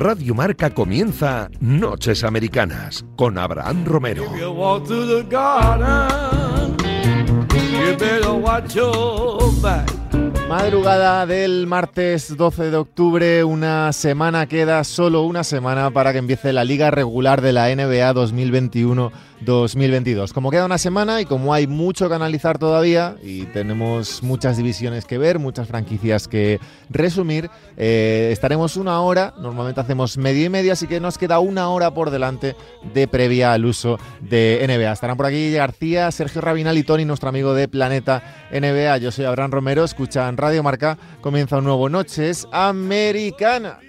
Radio Marca comienza Noches Americanas con Abraham Romero. Madrugada del martes 12 de octubre, una semana queda, solo una semana para que empiece la liga regular de la NBA 2021. 2022. Como queda una semana y como hay mucho que analizar todavía y tenemos muchas divisiones que ver, muchas franquicias que resumir, eh, estaremos una hora, normalmente hacemos media y media, así que nos queda una hora por delante de previa al uso de NBA. Estarán por aquí García, Sergio Rabinal y Tony, nuestro amigo de Planeta NBA. Yo soy Abraham Romero, escuchan Radio Marca, comienza un nuevo Noches Americanas.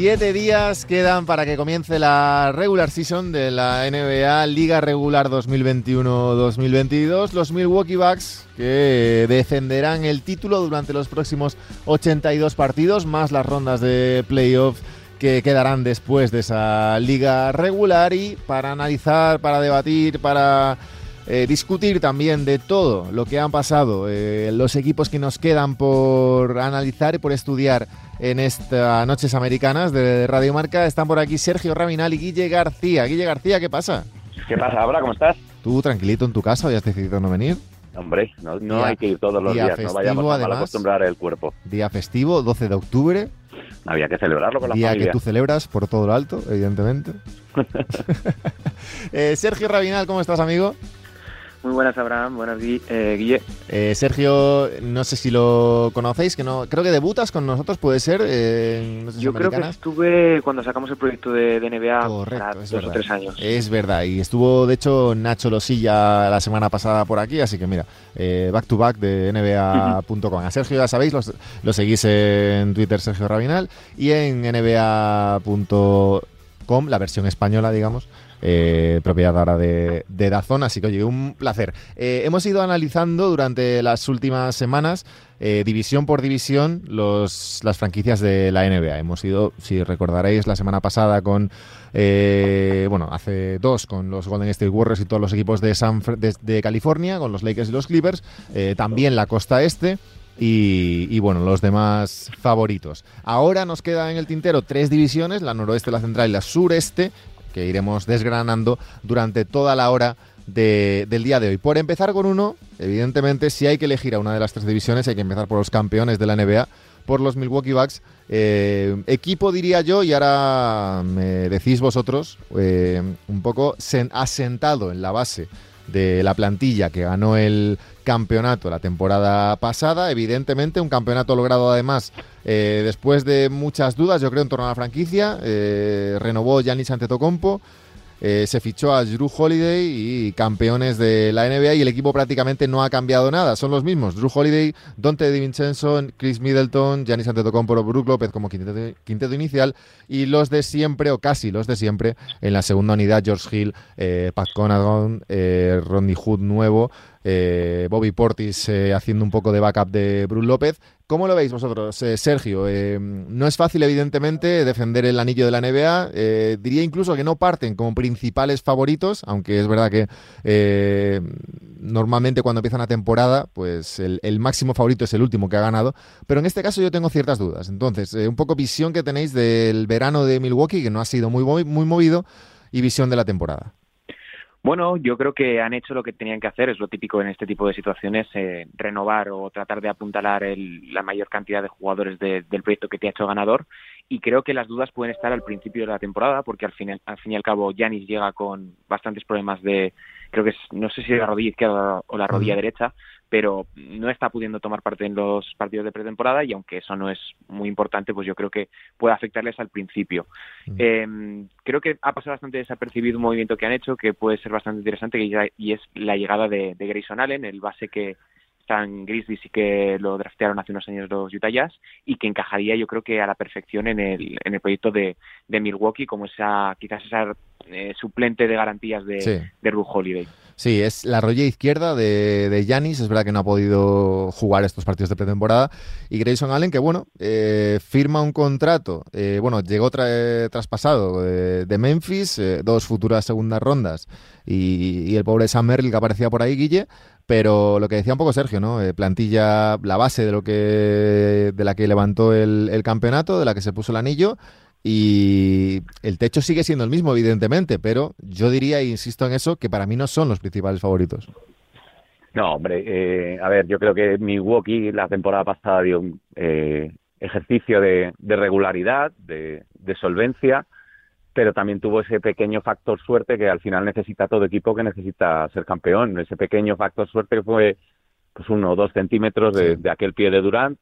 Siete días quedan para que comience la regular season de la NBA Liga Regular 2021-2022. Los Milwaukee Bucks que defenderán el título durante los próximos 82 partidos, más las rondas de playoff que quedarán después de esa liga regular y para analizar, para debatir, para eh, discutir también de todo lo que han pasado, eh, los equipos que nos quedan por analizar y por estudiar en estas noches americanas de Radio Marca. Están por aquí Sergio Raminal y Guille García. Guille García, ¿qué pasa? ¿Qué pasa, ahora? ¿Cómo estás? ¿Tú tranquilito en tu casa has decidido no venir? Hombre, no, hay que ir todos los días, no vayamos a acostumbrar el cuerpo. Día festivo, 12 de octubre. Había que celebrarlo con la día familia. que tú celebras por todo lo alto, evidentemente. Eh, Sergio Rabinal, ¿cómo estás, amigo? Muy buenas, Abraham. Buenas, eh, Guille. Eh, Sergio, no sé si lo conocéis, que no creo que debutas con nosotros, puede ser. Eh, Yo creo que estuve cuando sacamos el proyecto de, NBA Correcto, dos o tres años. Es verdad, y estuvo de hecho Nacho Losilla la semana pasada por aquí, así que mira, back to back de NBA.com. A Sergio ya sabéis, lo seguís en Twitter Sergio Rabinal y en NBA.com, la versión española, digamos eh, propiedad ahora de, de, Dazón. Así que, oye, un placer. Eh, hemos ido analizando durante las últimas semanas, eh, división por división, los, las franquicias de la NBA. Hemos ido, si recordaréis, la semana pasada con. Eh, bueno, hace dos con los Golden State Warriors y todos los equipos de, San, de, de California, con los Lakers y los Clippers. También la costa este. Y, y, bueno, los demás favoritos. Ahora nos queda en el tintero tres divisiones, la noroeste, la central y la sureste, que iremos desgranando durante toda la hora de, del día de hoy. Por empezar con uno, evidentemente, si hay que elegir a una de las tres divisiones, hay que empezar por los campeones de la NBA, por los Milwaukee Bucks. Eh, equipo, diría yo, y ahora me decís vosotros, eh, un poco asentado en la base de la plantilla que ganó el campeonato la temporada pasada. Evidentemente, un campeonato logrado además eh, después de muchas dudas, yo creo, en torno a la franquicia. Eh, renovó Giannis Antetokounmpo. Eh, se fichó a Drew Holiday y campeones de la NBA y el equipo prácticamente no ha cambiado nada, son los mismos. Drew Holiday, Dante DiVincenzo, Chris Middleton, Giannis Antetokounmpo, Brook López como quinteto, inicial y los de siempre o casi los de siempre en la segunda unidad George Hill, eh, Pat Conagon, eh, Hood nuevo, eh, Bobby Portis haciendo un poco de backup de Bruce López. ¿Cómo lo veis vosotros, eh, Sergio? Eh, no es fácil, evidentemente, defender el anillo de la NBA. Eh, diría incluso que no parten como principales favoritos, aunque es verdad que normalmente cuando empieza una temporada, pues el, el, máximo favorito es el último que ha ganado. Pero en este caso yo tengo ciertas dudas. Entonces, un poco visión que tenéis del verano de Milwaukee, que no ha sido muy, muy movido, y visión de la temporada. Bueno, yo creo que han hecho lo que tenían que hacer, es lo típico en este tipo de situaciones, eh, renovar o tratar de apuntalar el, la mayor cantidad de jugadores de, del proyecto que te ha hecho ganador. Y creo que las dudas pueden estar al principio de la temporada porque al fin, al fin y al cabo Yanis llega con bastantes problemas de, creo que es, no sé si la rodilla izquierda o la rodilla derecha, pero no está pudiendo tomar parte en los partidos de pretemporada y aunque eso no es muy importante, pues yo creo que puede afectarles al principio. -huh. eh, creo que ha pasado bastante desapercibido un movimiento que han hecho que puede ser bastante interesante y es la llegada de, de Grayson Allen, el base que Stan Grizzlies y que lo draftearon hace unos años los Utah Jazz y que encajaría yo creo que a la perfección en el, en el proyecto de, de Milwaukee como esa quizás esa eh, suplente de garantías de, de Ru Holiday. Sí, es la rolla izquierda de Yanis. Es verdad que no ha podido jugar estos partidos de pretemporada. Y Grayson Allen, que bueno, eh, firma un contrato. Eh, bueno, llegó traspasado de, Memphis, eh, dos futuras segundas rondas. Y, el pobre Sam Merrill que aparecía por ahí, Guille. Pero lo que decía un poco Sergio, ¿no? plantilla, la base de lo que de la que levantó el, campeonato, de la que se puso el anillo y el techo sigue siendo el mismo, evidentemente, pero yo diría, e insisto en eso, que para mí no son los principales favoritos. No, hombre, eh, a ver, yo creo que Milwaukee la temporada pasada dio un eh, ejercicio de, regularidad, de, solvencia, pero también tuvo ese pequeño factor suerte que al final necesita todo equipo que necesita ser campeón. Ese pequeño factor suerte que fue pues uno o dos centímetros de, de aquel pie de Durant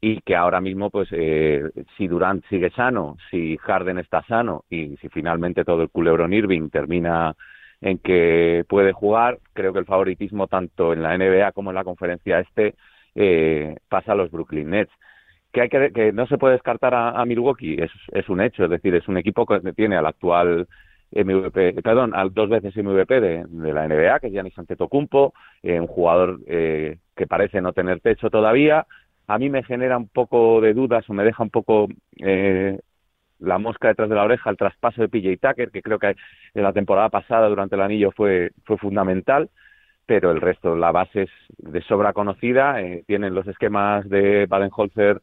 y que ahora mismo, pues, eh, si Durant sigue sano, si Harden está sano y si finalmente todo el culebron Irving termina en que puede jugar, creo que el favoritismo tanto en la NBA como en la conferencia este eh, pasa a los Brooklyn Nets. Que, hay que, que no se puede descartar a, Milwaukee, es, un hecho, es decir, es un equipo que tiene al actual MVP, perdón, al dos veces MVP de, de la NBA, que es Giannis Antetokounmpo, eh, un jugador eh, que parece no tener techo todavía, a mí me genera un poco de dudas o me deja un poco eh, la mosca detrás de la oreja el traspaso de PJ Tucker, que creo que en la temporada pasada durante el anillo fue, fue fundamental, pero el resto, la base es de sobra conocida, eh, tienen los esquemas de Baden-Holzer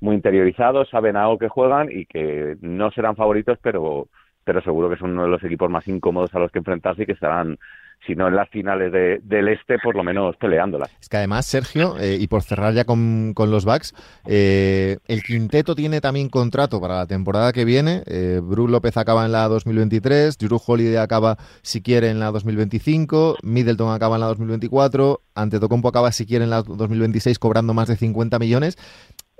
muy interiorizados, saben algo que juegan y que no serán favoritos, pero, pero seguro que son uno de los equipos más incómodos a los que enfrentarse y que estarán sino en las finales del este, por lo menos peleándolas. Es que además, Sergio, eh, y por cerrar ya con, los Bucks, eh, el quinteto tiene también contrato para la temporada que viene. Eh, Bruce López acaba en la 2023, Drew Holiday acaba, si quiere, en la 2025, Middleton acaba en la 2024, Antetokounmpo acaba, si quiere, en la 2026, cobrando más de 50 millones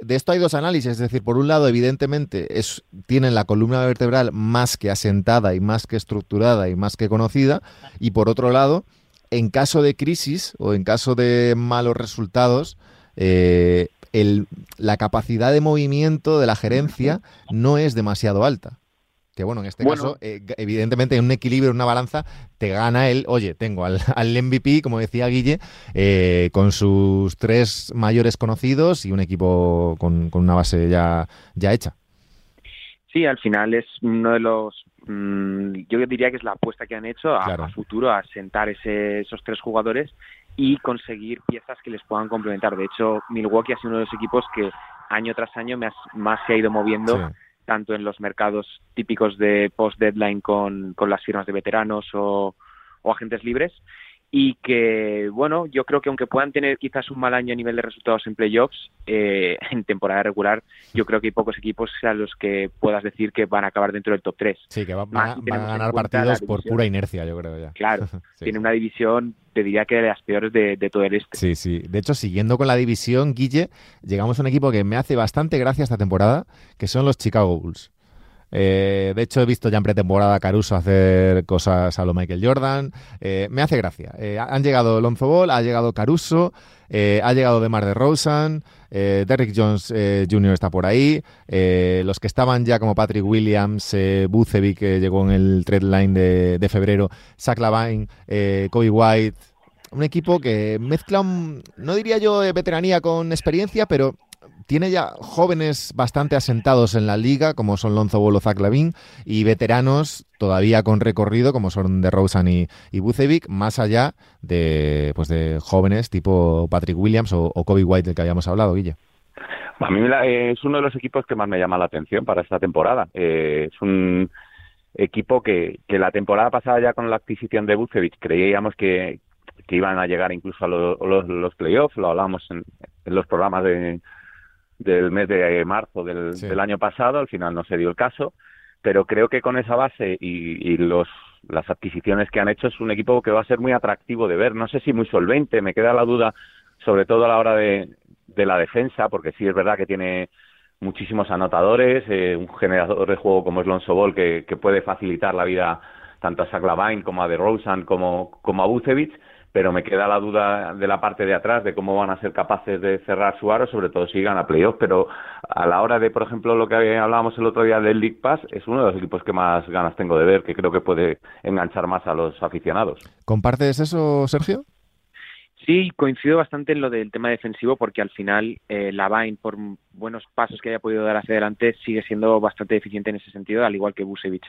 de esto hay dos análisis, es decir, por un lado, evidentemente, es, tienen la columna vertebral más que asentada y más que estructurada y más que conocida, y por otro lado, en caso de crisis o en caso de malos resultados, eh, la capacidad de movimiento de la gerencia no es demasiado alta. Que bueno, en este caso, eh, evidentemente, en un equilibrio, en una balanza, te gana el, oye, tengo al, MVP, como decía Guille, eh, con sus tres mayores conocidos y un equipo con, una base ya, ya hecha. Sí, al final es uno de los mm, yo diría que es la apuesta que han hecho a, futuro, a sentar ese, esos tres jugadores y conseguir piezas que les puedan complementar. De hecho, Milwaukee ha sido uno de los equipos que año tras año más, más se ha ido moviendo tanto en los mercados típicos de post-deadline con, con las firmas de veteranos o, agentes libres y que, bueno, yo creo que aunque puedan tener quizás un mal año a nivel de resultados en playoffs, eh, en temporada regular, yo creo que hay pocos equipos a los que puedas decir que van a acabar dentro del top 3. Sí, que van, a ganar partidos por pura inercia, yo creo ya. Claro, tiene una división te diría que de las peores de, todo el este. Sí, sí. De hecho, siguiendo con la división, Guille, llegamos a un equipo que me hace bastante gracia esta temporada, que son los Chicago Bulls. Eh, de hecho, he visto ya en pretemporada a Caruso hacer cosas a lo Michael Jordan. Eh, me hace gracia. Eh, han llegado Lonzo Ball, ha llegado Caruso, ha llegado Demar de Rosen, Derrick Jones Jr. está por ahí. los que estaban ya como Patrick Williams, Bucevic, que llegó en el trade line de, de febrero, Zach Lavine, Kobe White, un equipo que mezcla, no diría yo veteranía con experiencia, pero tiene ya jóvenes bastante asentados en la liga, como son Lonzo Bolo, Zach Lavin, y veteranos todavía con recorrido, como son de Rosen y, y Bucevic, más allá de, pues de jóvenes tipo Patrick Williams o, Kobe White, del que habíamos hablado, Guilla. A mí es uno de los equipos que más me llama la atención para esta temporada. Eh, es un equipo que, que la temporada pasada ya con la adquisición de Bucevic creíamos que, que iban a llegar incluso a los, playoffs, lo hablamos en, los programas de, del mes de marzo del, año pasado, al final no se dio el caso, pero creo que con esa base y, los las adquisiciones que han hecho es un equipo que va a ser muy atractivo de ver, no sé si muy solvente, me queda la duda sobre todo a la hora de, de la defensa, porque sí es verdad que tiene muchísimos anotadores, eh, un generador de juego como es Lonzo Ball que, que puede facilitar la vida tanto a Zach como a DeRozan como, como a Bucevic, pero me queda la duda de la parte de atrás de cómo van a ser capaces de cerrar su aro, sobre todo si llegan a playoff, pero a la hora de, por ejemplo, lo que hablábamos el otro día del League Pass, es uno de los equipos que más ganas tengo de ver, que creo que puede enganchar más a los aficionados. ¿Compartes eso, Sergio? Sí, coincido bastante en lo del tema defensivo porque al final eh, la Vine, por buenos pasos que haya podido dar hacia adelante, sigue siendo bastante eficiente en ese sentido, al igual que Busevich.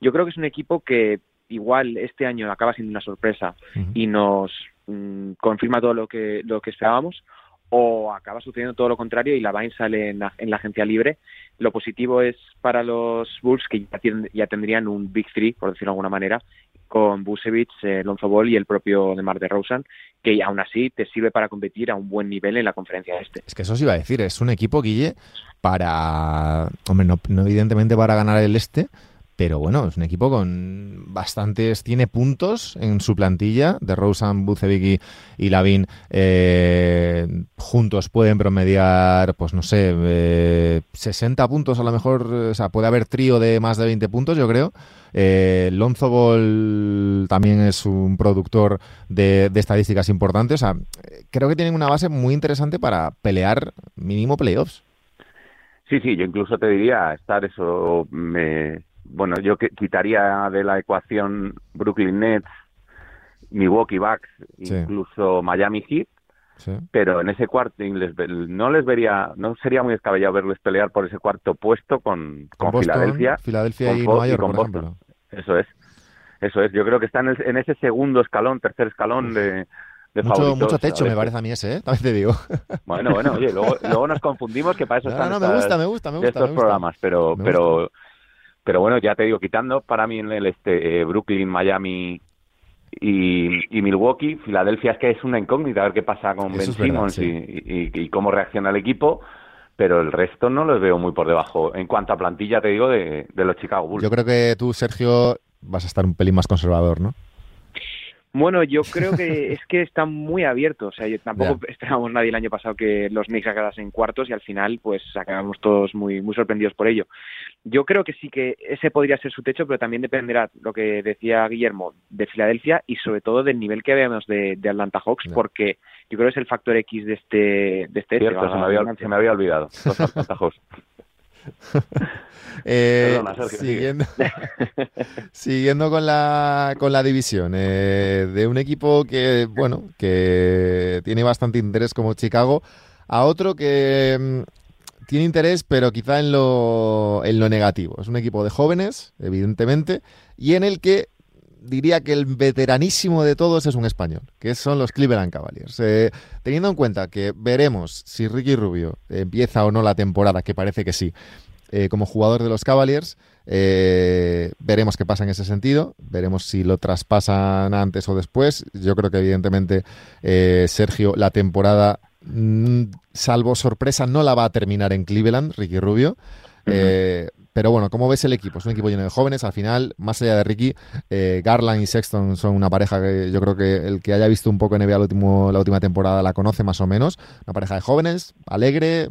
Yo creo que es un equipo que igual este año acaba siendo una sorpresa y nos mm, confirma todo lo que, lo que esperábamos, o acaba sucediendo todo lo contrario y la Vine sale en la, agencia libre. Lo positivo es para los Bulls que ya, tendrían un Big Three, por decirlo de alguna manera, con Busevich, eh, Lonzo Ball y el propio Demar de Rosen, que aún así te sirve para competir a un buen nivel en la conferencia este. Es que eso os iba a decir, es un equipo, Guille, para, hombre, no evidentemente para ganar el este, pero bueno, es un equipo con bastantes, tiene puntos en su plantilla, de Rosen, Bucevic y, Lavin eh, juntos pueden promediar, pues no sé, 60 eh, puntos a lo mejor, o sea, puede haber trío de más de 20 puntos, yo creo. Eh, Lonzo Ball también es un productor de, estadísticas importantes, o sea, creo que tienen una base muy interesante para pelear mínimo playoffs. Sí, sí, yo incluso te diría estar eso, me bueno, yo quitaría de la ecuación Brooklyn Nets, Milwaukee Bucks, incluso Miami Heat, pero en ese cuarto no les vería, no sería muy descabellado verles pelear por ese cuarto puesto con, con, Filadelfia, Filadelfia y Nueva York, por ejemplo. Eso es, eso es. Yo creo que están en, ese segundo escalón, tercer escalón de, de mucho, mucho techo me parece a mí ese, ¿eh? También te digo. Bueno, bueno, oye, luego, luego nos confundimos que para eso están no, me gusta, me gusta, me gusta, estos programas, pero, pero pero bueno, ya te digo, quitando para mí en el este eh, Brooklyn, Miami y, Milwaukee, Filadelfia es que es una incógnita a ver qué pasa con Ben Simmons y, cómo reacciona el equipo, pero el resto no los veo muy por debajo. En cuanto a plantilla, te digo, de, de los Chicago Bulls. Yo creo que tú, Sergio, vas a estar un pelín más conservador, ¿no? Bueno, yo creo que es que está muy abierto. O sea, tampoco esperábamos nadie el año pasado que los Knicks acabasen cuartos y al final, pues acabamos todos muy, muy sorprendidos por ello. Yo creo que sí que ese podría ser su techo, pero también dependerá, lo que decía Guillermo, de Filadelfia y sobre todo del nivel que veamos de, Atlanta Hawks, porque yo creo que es el factor X de este. De este, Cierto, se, me había, se, me había, olvidado. Los Atlanta Hawks. Eh, siguiendo, siguiendo con la, con la división eh, de un equipo que, bueno, que tiene bastante interés como Chicago, a otro que mm, tiene interés, pero quizá en lo, en lo negativo. Es un equipo de jóvenes, evidentemente, y en el que diría que el veteranísimo de todos es un español, que son los Cleveland Cavaliers. Eh, teniendo en cuenta que veremos si Ricky Rubio empieza o no la temporada, que parece que sí, eh, como jugador de los Cavaliers. Eh, veremos qué pasa en ese sentido, veremos si lo traspasan antes o después. Yo creo que evidentemente eh, Sergio la temporada, mm, salvo sorpresa, no la va a terminar en Cleveland, Ricky Rubio. Pero bueno, ¿cómo ves el equipo? Es un equipo lleno de jóvenes. Al final, más allá de Ricky, Garland y Sexton son una pareja que yo creo que el que haya visto un poco NBA último, la última temporada la conoce más o menos. Una pareja de jóvenes, alegre,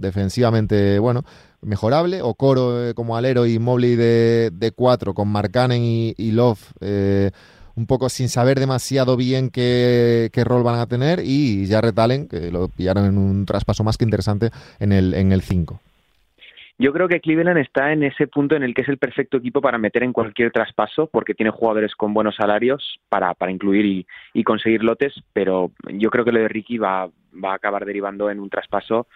defensivamente, bueno, mejorable, o Coro eh, como alero y Mobley de, de cuatro, con Marcanen y, y Love eh, un poco sin saber demasiado bien qué, rol van a tener, y Jarrett Allen, que lo pillaron en un traspaso más que interesante en el 5. En el yo creo que Cleveland está en ese punto en el que es el perfecto equipo para meter en cualquier traspaso, porque tiene jugadores con buenos salarios para, para incluir y, y conseguir lotes, pero yo creo que lo de Ricky va, va a acabar derivando en un traspaso.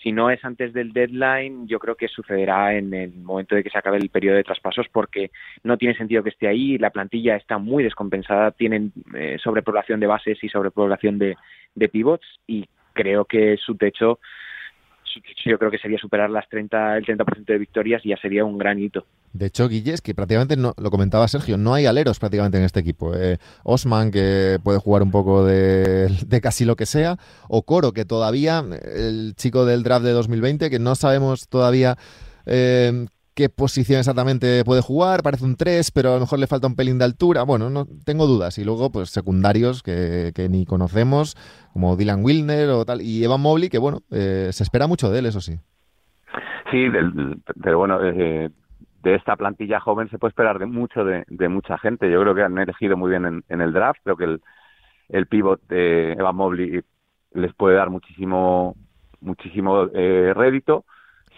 Si no es antes del deadline, yo creo que sucederá en el momento de que se acabe el periodo de traspasos porque no tiene sentido que esté ahí, la plantilla está muy descompensada, tienen eh, sobrepoblación de bases y sobrepoblación de, de pivots y creo que su techo yo creo que sería superar las 30, el 30% de victorias y ya sería un gran hito. De hecho, Guille, que prácticamente, no, lo comentaba Sergio, no hay aleros prácticamente en este equipo. Eh, Osman, que puede jugar un poco de, casi lo que sea, o Coro, que todavía, el chico del draft de 2020, que no sabemos todavía eh, qué posición exactamente puede jugar, parece un 3, pero a lo mejor le falta un pelín de altura. Bueno, no tengo dudas. Y luego, pues secundarios que, que ni conocemos, como Dylan Wilner o tal, y Evan Mobley, que bueno, eh, se espera mucho de él, eso sí. Sí, pero bueno, eh, de esta plantilla joven se puede esperar de mucho de, mucha gente. Yo creo que han elegido muy bien en, el draft. Creo que el, el pivot de Evan Mobley les puede dar muchísimo muchísimo eh, rédito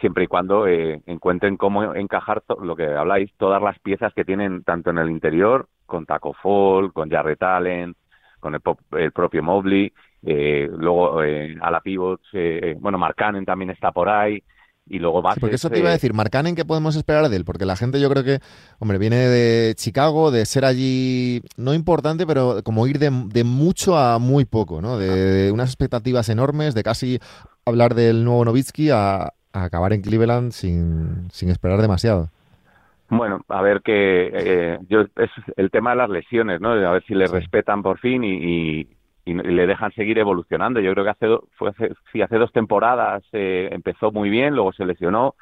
siempre y cuando eh, encuentren cómo encajar lo que habláis, todas las piezas que tienen tanto en el interior, con Taco Fall, con Jarrett Allen, con el, propio Mobley, eh, luego eh, a la pivot, eh, bueno, Marcanen también está por ahí, y luego va porque eso te iba a decir, Marcanen, ¿qué podemos esperar de él? Porque la gente yo creo que, hombre, viene de Chicago, de ser allí, no importante, pero como ir de, mucho a muy poco, ¿no? De, unas expectativas enormes, de casi hablar del nuevo Novitsky a, acabar en Cleveland sin, sin esperar demasiado. Bueno, a ver que eh, yo es el tema de las lesiones, ¿no? A ver si le respetan por fin y, y, le dejan seguir evolucionando. Yo creo que hace fue hace, sí, hace dos temporadas eh, empezó muy bien, luego se lesionó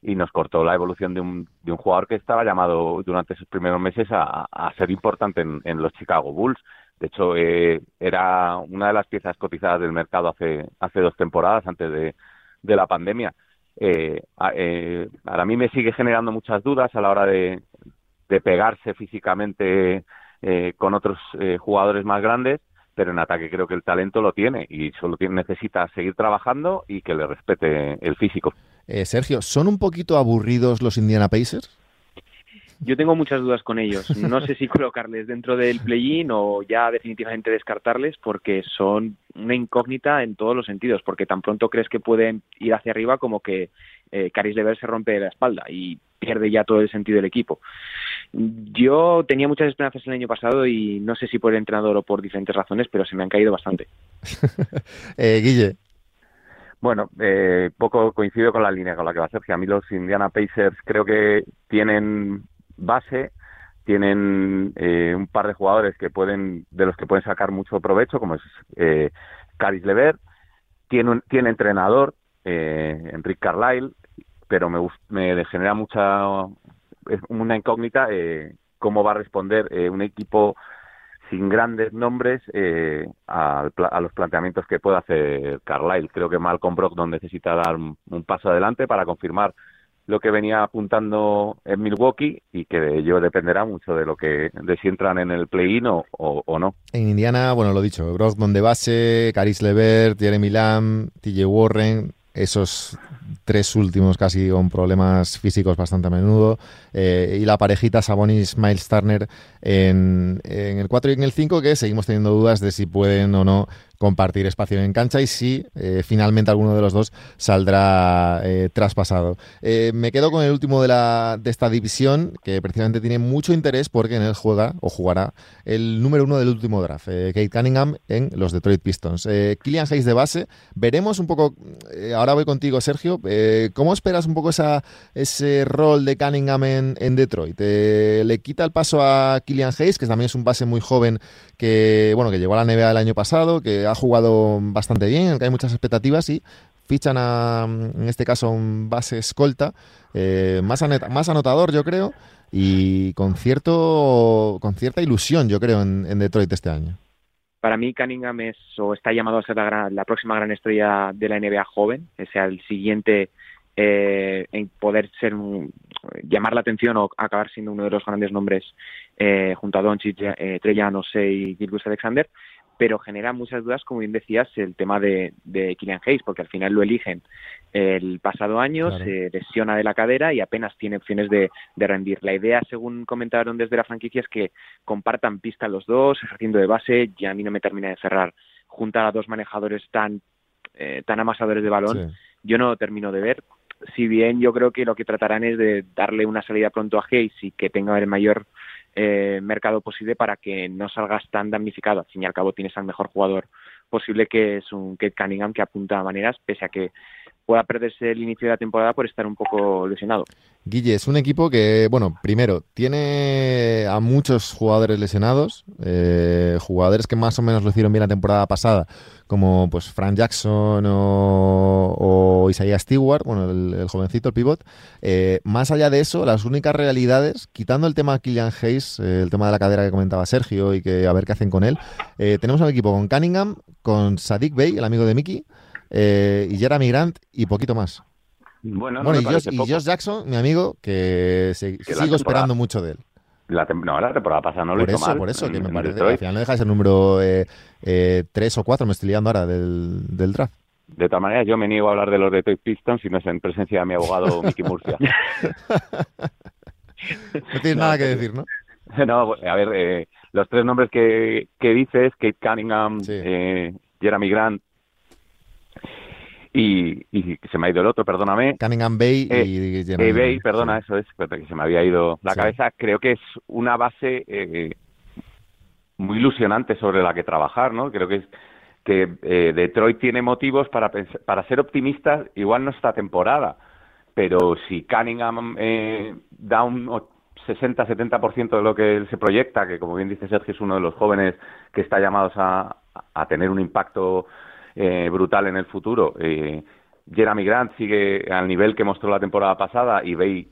y nos cortó la evolución de un, de un jugador que estaba llamado durante esos primeros meses a, a ser importante en, en, los Chicago Bulls. De hecho, eh, era una de las piezas cotizadas del mercado hace hace dos temporadas antes de, de la pandemia eh, eh, a mí me sigue generando muchas dudas a la hora de, pegarse físicamente eh, con otros eh, jugadores más grandes, pero en ataque creo que el talento lo tiene y solo tiene, necesita seguir trabajando y que le respete el físico. Sergio, ¿son un poquito aburridos los Indiana Pacers? Yo tengo muchas dudas con ellos. No sé si colocarles dentro del play-in o ya definitivamente descartarles porque son una incógnita en todos los sentidos, porque tan pronto crees que pueden ir hacia arriba como que eh, Caris Lever se rompe la espalda y pierde ya todo el sentido del equipo. Yo tenía muchas esperanzas el año pasado y no sé si por el entrenador o por diferentes razones, pero se me han caído bastante. eh, Guille. Bueno, eh, poco coincido con la línea con la que va a ser. Que a mí los Indiana Pacers creo que tienen base tienen eh, un par de jugadores que pueden de los que pueden sacar mucho provecho como es eh, Caris Lever tiene tiene entrenador eh, Enrique Carlisle pero me me genera mucha una incógnita eh, cómo va a responder eh, un equipo sin grandes nombres eh, a, a, los planteamientos que puede hacer Carlisle. Creo que Malcolm Brogdon necesita dar un, un paso adelante para confirmar lo que venía apuntando en Milwaukee y que de ello dependerá mucho de lo que de si entran en el play-in o, no. En Indiana, bueno, lo dicho, Brogdon de base, Caris Levert, Jeremy Lamb, TJ Warren, esos tres últimos casi con problemas físicos bastante a menudo, eh, y la parejita Sabonis-Miles Turner en, en, el 4 y en el 5, que seguimos teniendo dudas de si pueden o no compartir espacio en cancha y si eh, finalmente alguno de los dos saldrá eh, traspasado. Eh, me quedo con el último de, la, de esta división, que precisamente tiene mucho interés porque en él juega o jugará el número uno del último draft, Kate Cunningham en los Detroit Pistons. Killian Hayes de base, veremos un poco, ahora voy contigo Sergio, ¿cómo esperas un poco esa, ese rol de Cunningham en, en Detroit? ¿Le quita el paso a Killian Hayes, que también es un base muy joven que, bueno, que llegó a la NBA el año pasado, que ha jugado bastante bien, que hay muchas expectativas y fichan a, en este caso, un base escolta, eh, más, anotador, yo creo, y con, cierto, con cierta ilusión, yo creo, en, Detroit este año. Para mí, Cunningham es o está llamado a ser la, la próxima gran estrella de la NBA joven, que sea el siguiente eh, en poder ser llamar la atención o acabar siendo uno de los grandes nombres eh, junto a Doncic, eh, Trejan, y Gilbert Alexander pero genera muchas dudas, como bien decías, el tema de, de Kylian Hayes, porque al final lo eligen el pasado año, se lesiona de la cadera y apenas tiene opciones de, de, rendir. La idea, según comentaron desde la franquicia, es que compartan pista los dos, ejerciendo de base, y a mí no me termina de cerrar juntar a dos manejadores tan, eh, tan amasadores de balón. Yo no termino de ver. Si bien yo creo que lo que tratarán es de darle una salida pronto a Hayes y que tenga el mayor eh, mercado posible para que no salgas tan damnificado. Al fin y al cabo tienes al mejor jugador posible que es un Kate Cunningham que apunta a maneras, pese a que pueda perderse el inicio de la temporada por estar un poco lesionado. Guille, es un equipo que, bueno, primero, tiene a muchos jugadores lesionados, eh, jugadores que más o menos lo hicieron bien la temporada pasada, como pues Frank Jackson o, o Isaiah Stewart, bueno, el, jovencito, el pivot. Eh, más allá de eso, las únicas realidades, quitando el tema de Killian Hayes, eh, el tema de la cadera que comentaba Sergio y que a ver qué hacen con él, tenemos un equipo con Cunningham, con Sadik Bey, el amigo de Mickey, y Jeremy Grant y poquito más. Bueno, y, Josh, Jackson, mi amigo, que, sigo esperando mucho de él. La no, la temporada pasada no lo por hizo eso, mal. Por eso, que en- me parece Detroit. al final no deja ese número eh, eh, 3 o 4, me estoy liando ahora, del, del draft. De todas maneras, yo me niego a hablar de los Detroit Pistons si no es en presencia de mi abogado Mickey Murcia. No tienes No, nada que decir, ¿no? no, a ver, eh, los tres nombres que, que dices, Kate Cunningham, Sí. eh, Jeremy Grant y, y se me ha ido el otro, perdóname. Cunningham Bay Eh, y Jeremy Eh, Bay, perdona, sí. eso es, que se me había ido la Sí. cabeza. Creo que es una base eh, muy ilusionante sobre la que trabajar, ¿no? Creo que es que eh, Detroit tiene motivos para para ser optimistas, igual no esta temporada, pero si Cunningham eh, da un o- 60-70% de lo que él se proyecta, que como bien dice Sergio es uno de los jóvenes que está llamados a, a tener un impacto eh, brutal en el futuro. Eh, Jeremy Grant sigue al nivel que mostró la temporada pasada y Bay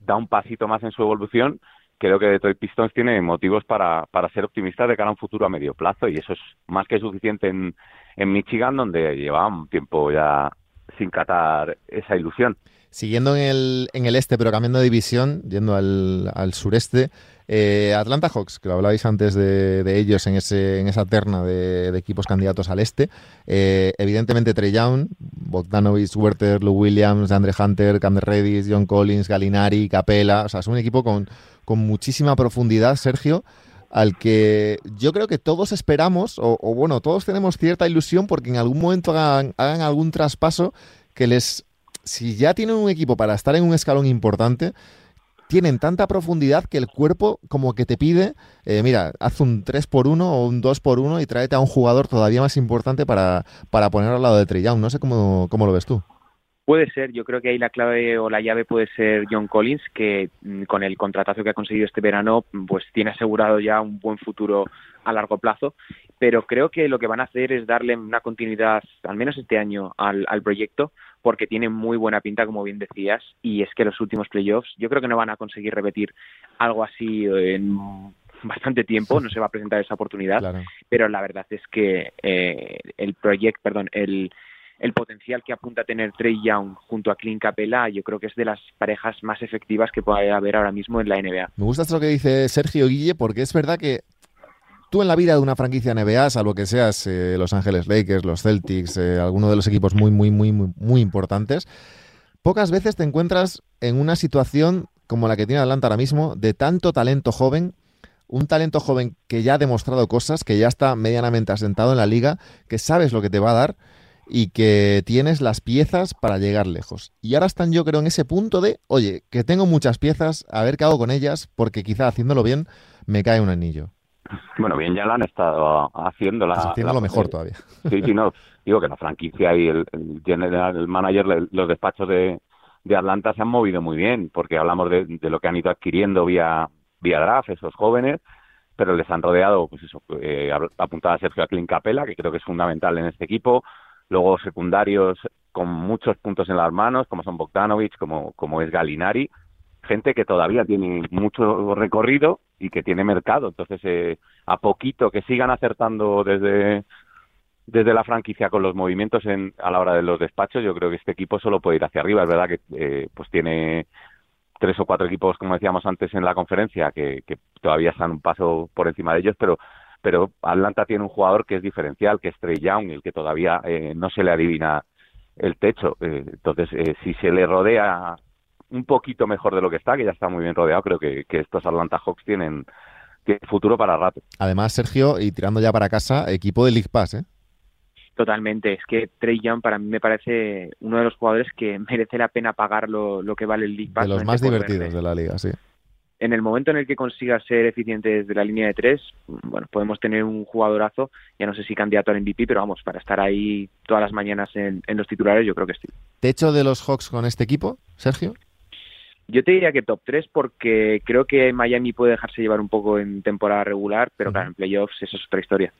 da un pasito más en su evolución. Creo que Detroit Pistons tiene motivos para, para ser optimistas de cara a un futuro a medio plazo y eso es más que suficiente en, en Michigan, donde lleva un tiempo ya sin catar esa ilusión. Siguiendo en el, en el este, pero cambiando de división, yendo al, al sureste, eh, Atlanta Hawks, que lo hablabais antes de, de ellos en, ese, en esa terna de, equipos candidatos al este. Eh, evidentemente Trey Young, Bogdanovich, Werther, Lou Williams, Andre Hunter, Cam Redis, John Collins, Galinari, Capela. O sea, es un equipo con, con muchísima profundidad, Sergio, al que yo creo que todos esperamos, o, o bueno, todos tenemos cierta ilusión porque en algún momento hagan, hagan algún traspaso que les si ya tienen un equipo para estar en un escalón importante, tienen tanta profundidad que el cuerpo como que te pide, eh, mira, haz un 3 por 1 o un 2 por 1 y tráete a un jugador todavía más importante para, para poner al lado de Young. No sé cómo, cómo lo ves tú. Puede ser, yo creo que ahí la clave o la llave puede ser John Collins, que mm, con el contratazo que ha conseguido este verano, pues tiene asegurado ya un buen futuro a largo plazo. Pero creo que lo que van a hacer es darle una continuidad, al menos este año, al, al proyecto, porque tiene muy buena pinta, como bien decías, y es que los últimos playoffs, yo creo que no van a conseguir repetir algo así en bastante tiempo, no se va a presentar esa oportunidad, Claro. pero la verdad es que eh, el proyecto, perdón, el, el potencial que apunta a tener Trey Young junto a Clint Capela, yo creo que es de las parejas más efectivas que puede haber ahora mismo en la NBA. Me gusta esto que dice Sergio Guille porque es verdad que tú en la vida de una franquicia NBA, salvo que seas eh, Los Ángeles Lakers, los Celtics, eh, alguno de los equipos muy, muy, muy, muy, muy importantes, pocas veces te encuentras en una situación como la que tiene Atlanta ahora mismo, de tanto talento joven, un talento joven que ya ha demostrado cosas, que ya está medianamente asentado en la liga, que sabes lo que te va a dar y que tienes las piezas para llegar lejos. Y ahora están yo creo en ese punto de, oye, que tengo muchas piezas, a ver qué hago con ellas, porque quizá haciéndolo bien me cae un anillo. Bueno, bien ya lo han estado haciendo. La, Pues haciéndolo la- mejor eh, todavía. Sí, sí, no. Digo que la franquicia y el, el general el manager, los despachos de, de Atlanta se han movido muy bien, porque hablamos de, de lo que han ido adquiriendo vía, vía draft, esos jóvenes, pero les han rodeado, pues eso, eh, apuntaba Sergio a Clint Capela, que creo que es fundamental en este equipo, luego secundarios con muchos puntos en las manos, como son Bogdanovich, como, como es Galinari, gente que todavía tiene mucho recorrido y que tiene mercado. Entonces, eh, a poquito que sigan acertando desde, desde la franquicia con los movimientos en, a la hora de los despachos, yo creo que este equipo solo puede ir hacia arriba. Es verdad que eh, pues tiene tres o cuatro equipos, como decíamos antes en la conferencia, que, todavía están un paso por encima de ellos, pero pero Atlanta tiene un jugador que es diferencial, que es Trey Young, el que todavía eh, no se le adivina el techo. Eh, entonces, eh, si se le rodea un poquito mejor de lo que está, que ya está muy bien rodeado, creo que, que estos Atlanta Hawks tienen, tienen futuro para rato. Además, Sergio, y tirando ya para casa, equipo de League Pass, ¿eh? Totalmente, es que Trey Young para mí me parece uno de los jugadores que merece la pena pagar lo, lo que vale el League Pass. De los más divertidos verde. de la liga, sí. en el momento en el que consiga ser eficiente desde la línea de tres, bueno, podemos tener un jugadorazo, ya no sé si candidato al MVP, pero vamos, para estar ahí todas las mañanas en, en los titulares, yo creo que sí. ¿Techo de los Hawks con este equipo, Sergio? Yo te diría que top 3 porque creo que Miami puede dejarse llevar un poco en temporada regular, pero claro, en playoffs eso es otra historia.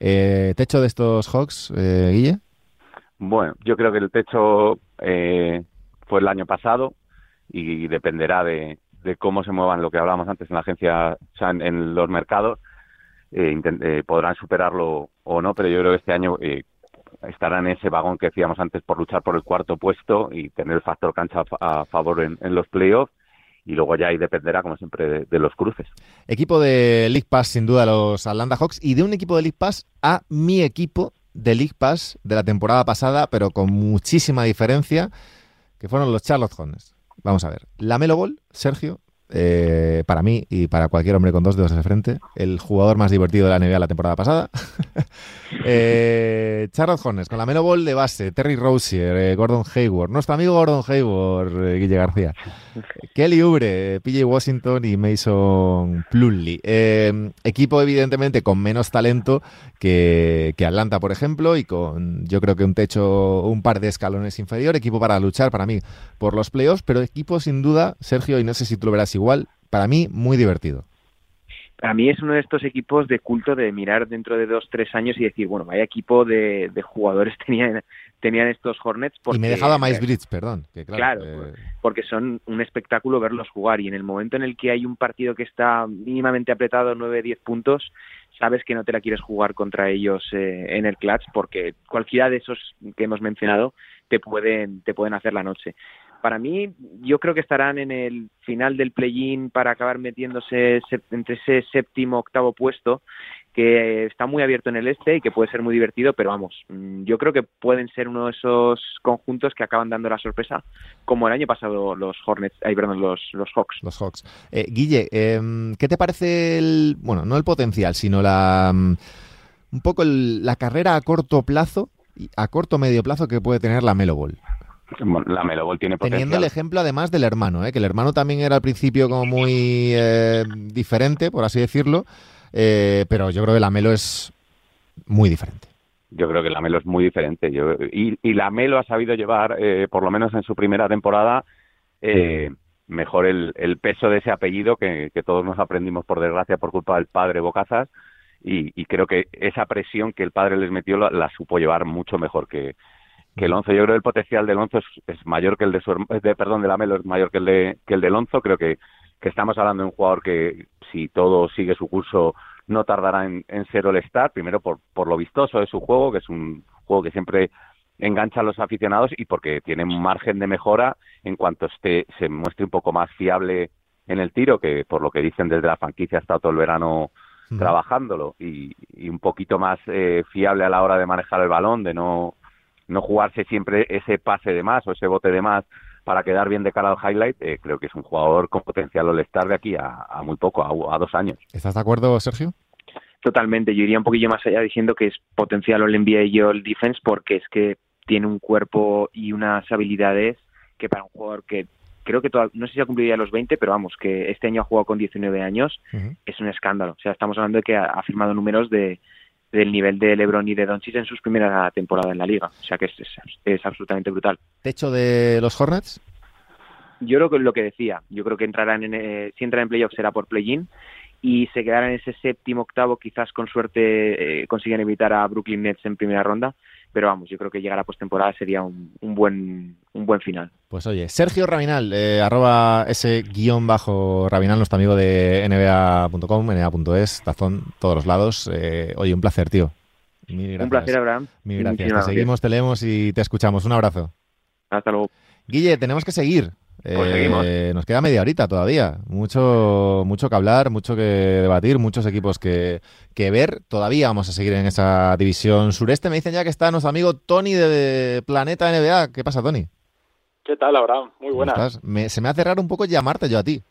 Eh, ¿Techo de estos Hawks, eh, Guille? Bueno, yo creo que el techo eh, fue el año pasado y dependerá de, de cómo se muevan lo que hablábamos antes en la agencia, o sea, en, en los mercados, eh, intent- eh, podrán superarlo o no, pero yo creo que este año estarán en ese vagón que decíamos antes por luchar por el cuarto puesto y tener el factor cancha a, fa- a favor en, los playoffs. luego ya ahí dependerá, como siempre, de, los cruces. Equipo de League Pass, sin duda, los Atlanta Hawks, y de un equipo de League Pass a mi equipo de League Pass de la temporada pasada, pero con muchísima diferencia, que fueron los Charlotte Hornets. Vamos a ver. La Melo Ball, Sergio, eh, para mí y para cualquier hombre con dos dedos de frente, el jugador más divertido de la NBA la temporada pasada. eh, Charlotte Hornets, con la Melo Ball de base, Terry Rozier, eh, Gordon Hayward, nuestro amigo Gordon Hayward, Guille García, Kelly Ubre, PJ Washington y Mason Plumlee. equipo evidentemente con menos talento que, Atlanta, por ejemplo, y con yo creo que un techo, un par de escalones inferior, equipo para luchar para mí por los playoffs, pero equipo sin duda, Sergio, y no sé si tú lo verás igual, para mí muy divertido. Para mí es uno de estos equipos de culto de mirar dentro de dos, tres años y decir, bueno, vaya equipo de, jugadores tenían, tenían estos Hornets. y me dejaba más Bridge, perdón. claro, eh, porque son un espectáculo verlos jugar y en el momento en el que hay un partido que está mínimamente apretado, 9-10 puntos, sabes que no te la quieres jugar contra ellos eh, en el clutch porque cualquiera de esos que hemos mencionado te pueden, te pueden hacer la noche para mí, yo creo que estarán en el final del play-in para acabar metiéndose entre ese séptimo, octavo puesto, que está muy abierto en el este y que puede ser muy divertido, pero vamos, mm, yo creo que pueden ser uno de esos conjuntos que acaban dando la sorpresa, como el año pasado los Hornets, ay, perdón, los, Hawks. Los Hawks. Eh, Guille, em, ¿qué te parece el, bueno, no el potencial, sino la, mm, un poco la carrera a corto plazo, a corto medio plazo que puede tener la Melo Ball? La Melo tiene potencial. Teniendo el ejemplo además del hermano, ¿eh? que el hermano también era al principio como muy eh, diferente, por así decirlo, eh, pero yo creo que la Melo es muy diferente. Yo creo que la Melo es muy diferente. y, y la Melo ha sabido llevar, por lo menos en su primera temporada, mejor el, peso de ese apellido que, todos nos aprendimos, por desgracia, por culpa del padre Bocazas. Y, creo que esa presión que el padre les metió la supo llevar mucho mejor que, que el Onzo, yo creo que el potencial del Onzo es, mayor que el de su de, perdón, de Lamelo es mayor que el de que el del Onzo, creo que, que estamos hablando de un jugador que si todo sigue su curso no tardará en, ser el star primero por, por lo vistoso de su juego, que es un juego que siempre engancha a los aficionados y porque tiene un margen de mejora en cuanto esté, se muestre un poco más fiable en el tiro, que por lo que dicen desde la franquicia ha estado todo el verano trabajándolo y, y, un poquito más eh, fiable a la hora de manejar el balón, de no no jugarse siempre ese pase de más o ese bote de más para quedar bien de cara al highlight, eh, creo que es un jugador con potencial all-star de aquí a, muy poco, a, dos años. ¿Estás de acuerdo, Sergio? Totalmente, yo iría un poquillo más allá diciendo que es potencial all NBA y all defense porque es que tiene un cuerpo y unas habilidades que para un jugador que creo que no sé si ha cumplido ya los 20, pero vamos, que este año ha jugado con 19 años, es un escándalo. O sea, estamos hablando de que ha firmado números de del nivel de LeBron y de Doncic en sus primeras temporadas en la liga. O sea que es, es, absolutamente brutal. ¿Techo de los Hornets? Yo creo que es lo que decía. Yo creo que entrarán en, eh, si entran en playoffs será por play-in y se quedarán en ese séptimo, octavo. Quizás con suerte eh, consigan evitar a Brooklyn Nets en primera ronda pero vamos, yo creo que llegar a postemporada sería un, buen un buen final. Pues oye, Sergio Rabinal, eh, arroba ese guion bajo Rabinal, nuestro amigo de nba.com, nba.es, tazón, todos los lados. Eh, oye, un placer, tío. Un placer, Abraham. Mil gracias. Te seguimos, te leemos y te escuchamos. Un abrazo. Hasta luego. Guille, tenemos que seguir. Pues eh, nos queda media horita todavía. Mucho, mucho que hablar, mucho que debatir, muchos equipos que, ver. Todavía vamos a seguir en esa división sureste. Me dicen ya que está nuestro amigo Tony de Planeta NBA. ¿Qué pasa, Tony? ¿Qué tal, Abraham? Muy buenas. se me hace raro un poco llamarte yo a ti.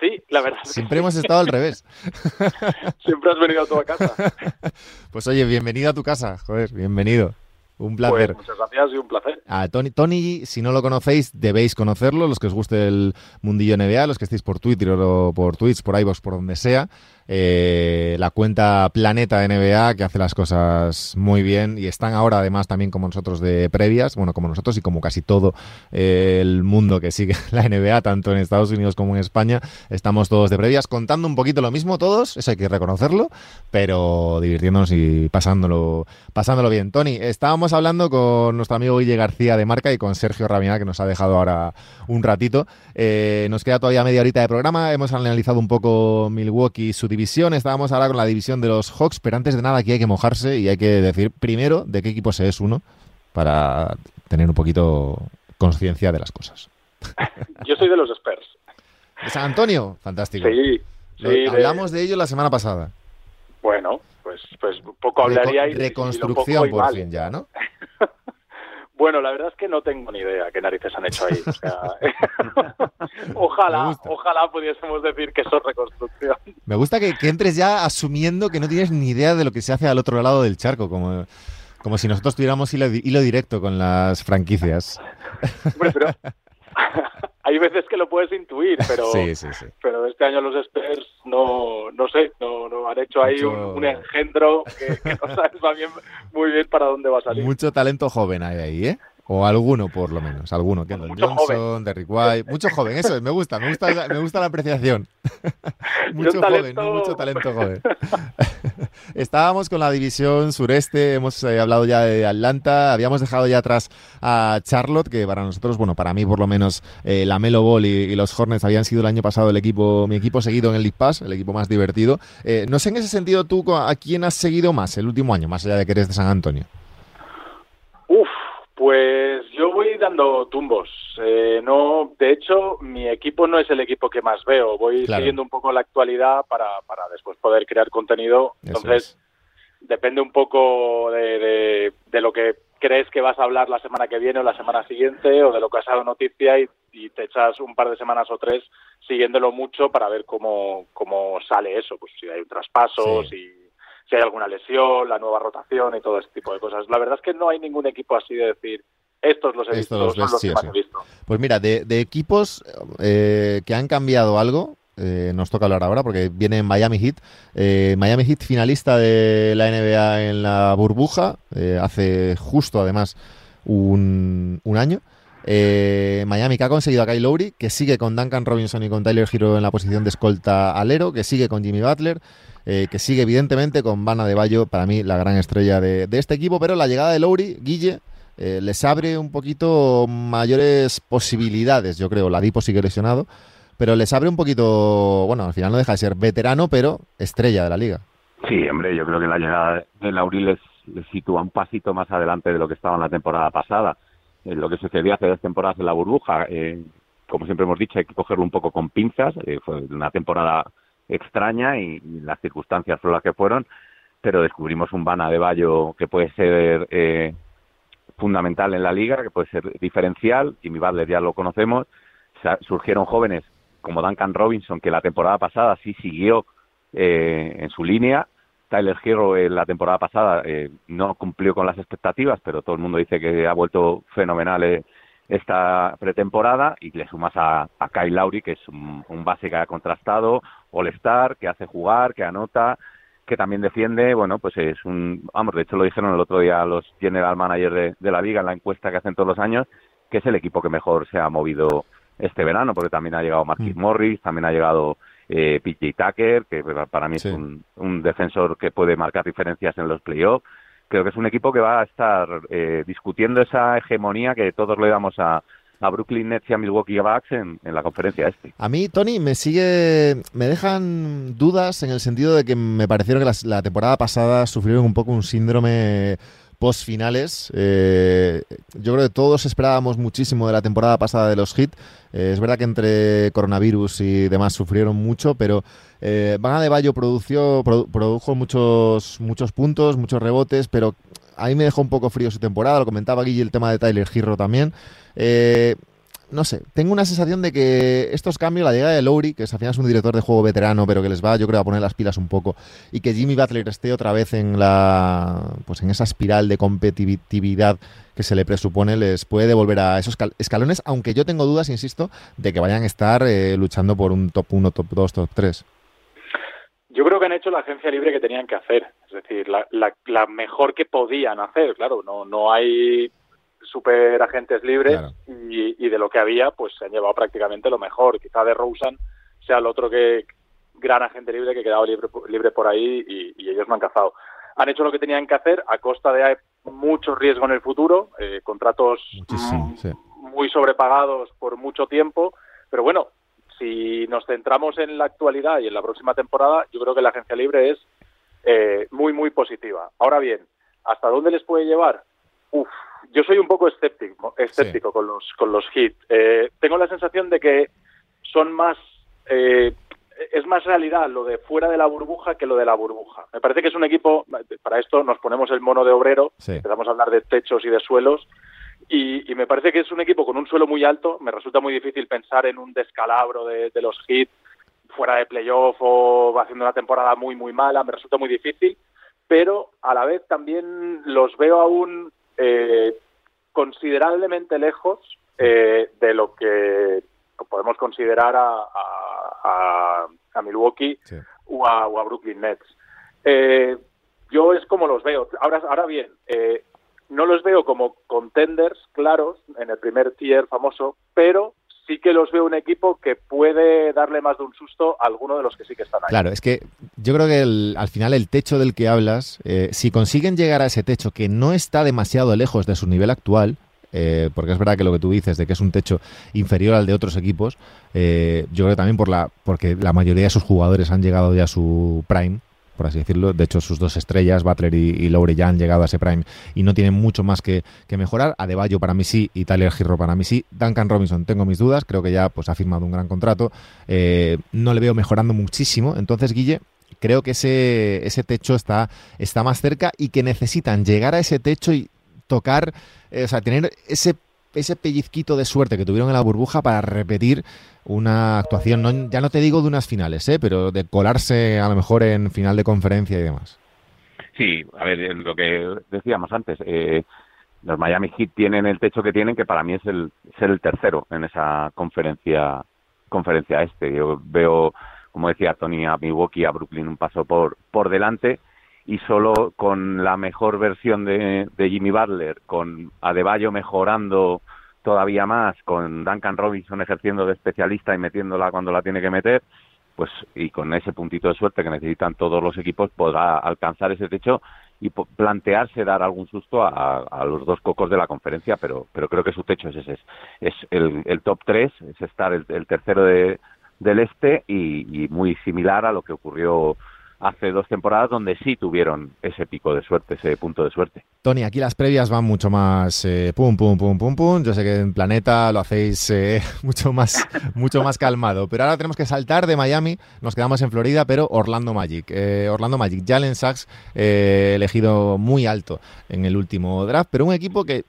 Sí, la verdad. Siempre hemos estado al revés. Siempre has venido a tu casa. pues oye, bienvenido a tu casa, joder, bienvenido. Un placer. Pues muchas gracias y un placer. A Tony, Tony, si no lo conocéis, debéis conocerlo, los que os guste el mundillo NBA, los que estéis por Twitter o por Twitch, por iVoox, por donde sea. Eh, la cuenta Planeta NBA, que hace las cosas muy bien y están ahora además también como nosotros de previas, bueno, como nosotros y como casi todo eh, el mundo que sigue la NBA, tanto en Estados Unidos como en España, estamos todos de previas contando un poquito lo mismo todos, eso hay que reconocerlo, pero divirtiéndonos y pasándolo, pasándolo bien. Tony, estábamos hablando con nuestro amigo Guille García de Marca y con Sergio Rabina, que nos ha dejado ahora un ratito. Eh, nos queda todavía media horita de programa, hemos analizado un poco Milwaukee, su división. Estábamos ahora con la división de los Hawks, pero antes de nada aquí hay que mojarse y hay que decir primero de qué equipo se es uno para tener un poquito conciencia de las cosas. Yo soy de los Spurs. San Antonio, fantástico. Sí, sí hablamos de... ello la semana pasada. Bueno, pues, pues poco hablaría y Reconstrucción por fin ya, ¿no? Bueno, la verdad es que no tengo ni idea qué narices han hecho ahí. ojalá, ojalá pudiésemos decir que eso es reconstrucción. Me gusta que, entres ya asumiendo que no tienes ni idea de lo que se hace al otro lado del charco, como, como si nosotros tuviéramos hilo, hilo directo con las franquicias. pero hay veces que lo puedes intuir, pero, pero este año los Spurs no, no sé, no, no han hecho ahí un, engendro que, no sabes muy bien para dónde va a salir. Mucho talento joven hay ahí, ¿eh? O alguno, por lo menos. Alguno. Kendall mucho Johnson, joven. Derrick White. Mucho joven, eso me gusta. Me gusta, me gusta la apreciación. mucho joven, mucho talento joven. Estábamos con la división sureste. Hemos eh, hablado ya de Atlanta. Habíamos dejado ya atrás a Charlotte, que para nosotros, bueno, para mí por lo menos, eh, la Melo Ball y, los Hornets habían sido el año pasado el equipo, mi equipo seguido en el League Pass, el equipo más divertido. Eh, no sé en ese sentido tú, ¿a quién has seguido más el último año, más allá de que eres de San Antonio? Pues yo voy dando tumbos. Eh, no, de hecho, mi equipo no es el equipo que más veo. Voy siguiendo un poco la actualidad para, para después poder crear contenido. Entonces, depende un poco de, de, lo que crees que vas a hablar la semana que viene o la semana siguiente o de lo que has dado noticia y, te echas un par de semanas o tres siguiéndolo mucho para ver cómo, cómo sale eso. Pues si hay un traspaso, si si hay alguna lesión, la nueva rotación y todo ese tipo de cosas. La verdad es que no hay ningún equipo así de decir, estos los he visto, los los que más he visto. Pues mira, de, equipos eh, que han cambiado algo, eh, nos toca hablar ahora porque viene Miami Heat. Eh, Miami Heat finalista de la NBA en la burbuja, hace justo además un, un año. Miami que ha conseguido a Kyle Lowry, que sigue con Duncan Robinson y con Tyler Hero en la posición de escolta alero, que sigue con Jimmy Butler, eh, que sigue evidentemente con Vana de Bayo, para mí la gran estrella de, este equipo, pero la llegada de Lowry, Guille, eh, les abre un poquito mayores posibilidades, yo creo. La Dipo sigue lesionado, pero les abre un poquito, bueno, al final no deja de ser veterano, pero estrella de la liga. Sí, hombre, yo creo que la llegada de Lowry les, sitúa un pasito más adelante de lo que estaba en la temporada pasada. Eh, lo que sucedió hace dos temporadas en la burbuja, como siempre hemos dicho, hay que cogerlo un poco con pinzas. fue una temporada extraña y, las circunstancias fueron las que fueron, pero descubrimos un Bana de Bayo que puede ser eh, fundamental en la liga, que puede ser diferencial, y mi Butler ya lo conocemos. surgieron jóvenes como Duncan Robinson, que la temporada pasada sí siguió eh, en su línea. Tyler Hero en la temporada pasada eh, no cumplió con las expectativas, pero todo el mundo dice que ha vuelto fenomenal esta pretemporada y le sumas a, a Kyle Lowry, que es un, base que ha contrastado, All-Star, que hace jugar, que anota, que también defiende, bueno, pues es un, vamos, de hecho lo dijeron el otro día los general managers de, la liga en la encuesta que hacen todos los años, que es el equipo que mejor se ha movido este verano, porque también ha llegado Marquis mm. Morris, también ha llegado eh, PJ Tucker, que para mí es un, un defensor que puede marcar diferencias en los playoffs, creo que es un equipo que va a estar eh, discutiendo esa hegemonía que todos le damos a, a Brooklyn Nets y a Milwaukee Bucks en, en, la conferencia este. A mí, Tony, me sigue, me dejan dudas en el sentido de que me parecieron que la temporada pasada sufrieron un poco un síndrome post finales. Eh, yo creo que todos esperábamos muchísimo de la temporada pasada de los Heat. Eh, es verdad que entre coronavirus y demás sufrieron mucho, pero eh, Van de Bayo produció, produjo muchos, muchos puntos, muchos rebotes, pero a mí me dejó un poco frío su temporada. Lo comentaba Guille el tema de Tyler Girro también. Eh, no sé, tengo una sensación de que estos cambios, la llegada de Lowry, que es al final es un director de juego veterano, pero que les va, yo creo, a poner las pilas un poco, y que Jimmy Butler esté otra vez en la, pues en esa espiral de competitividad que se le presupone, les puede devolver a esos escalones, aunque yo tengo dudas, insisto, de que vayan a estar eh, luchando por un top 1, top 2, top 3. Yo creo que han hecho la agencia libre que tenían que hacer, es decir, la, la mejor que podían hacer, claro, no, no hay super agentes libres y, de lo que había, pues se han llevado prácticamente lo mejor. Quizá de Rosen sea el otro que gran agente libre que quedaba libre, libre por ahí y, ellos no han cazado. Han hecho lo que tenían que hacer a costa de mucho riesgo en el futuro, eh, contratos muy sobrepagados por mucho tiempo, pero bueno, si nos centramos en la actualidad y en la próxima temporada, yo creo que la agencia libre es eh, muy, muy positiva. Ahora bien, ¿hasta dónde les puede llevar? Uf, yo soy un poco escéptico, escéptico con los con los hits. Eh, tengo la sensación de que son más eh, es más realidad lo de fuera de la burbuja que lo de la burbuja. Me parece que es un equipo, para esto nos ponemos el mono de obrero, empezamos a hablar de techos y de suelos, y, me parece que es un equipo con un suelo muy alto. Me resulta muy difícil pensar en un descalabro de, los hits fuera de playoff o haciendo una temporada muy, muy mala. Me resulta muy difícil, pero a la vez también los veo aún eh, considerablemente lejos eh, de lo que podemos considerar a, a, Milwaukee o, a, Brooklyn Nets. Eh, yo es como los veo. Ahora, ahora bien, eh, no los veo como contenders claros en el primer tier famoso, pero sí que los veo un equipo que puede darle más de un susto a alguno de los que sí que están ahí. Claro, es que yo creo que al final el techo del que hablas, eh, si consiguen llegar a ese techo que no está demasiado lejos de su nivel actual, eh, porque es verdad que lo que tú dices de que es un techo inferior al de otros equipos, eh, yo creo también por la, porque la mayoría de sus jugadores han llegado ya a su prime, por así decirlo. De hecho, sus dos estrellas, Butler y, y Lowry, ya han llegado a ese prime y no tienen mucho más que, mejorar. Adebayo para mí sí y Tyler Hero para mí sí. Duncan Robinson tengo mis dudas, creo que ya pues, ha firmado un gran contrato. Eh, no le veo mejorando muchísimo. Entonces, Guille, creo que ese, ese techo está, está más cerca y que necesitan llegar a ese techo y tocar, eh, o sea, tener ese, ese pellizquito de suerte que tuvieron en la burbuja para repetir una actuación, ya no te digo de unas finales, ¿eh? pero de colarse a lo mejor en final de conferencia y demás. Sí, a ver, lo que decíamos antes, eh, los Miami Heat tienen el techo que tienen, que para mí es el ser el tercero en esa conferencia conferencia este. Yo veo, como decía Tony, a Milwaukee, a Brooklyn un paso por por delante y solo con la mejor versión de, de Jimmy Butler, con Adebayo mejorando todavía más, con Duncan Robinson ejerciendo de especialista y metiéndola cuando la tiene que meter, pues y con ese puntito de suerte que necesitan todos los equipos podrá alcanzar ese techo y plantearse dar algún susto a, los dos cocos de la conferencia, pero pero creo que su techo es ese, es, el, top 3, es estar el, tercero de, del este y muy similar a lo que ocurrió hace dos temporadas donde sí tuvieron ese pico de suerte, ese punto de suerte. Tony, aquí las previas van mucho más eh, pum, pum, pum, pum, pum. Yo sé que en Planeta lo hacéis eh, mucho, más, mucho más calmado. Pero ahora tenemos que saltar de Miami, nos quedamos en Florida, pero Orlando Magic. Eh, Orlando Magic, Jalen Sachs elegido muy alto en el último draft, pero un equipo que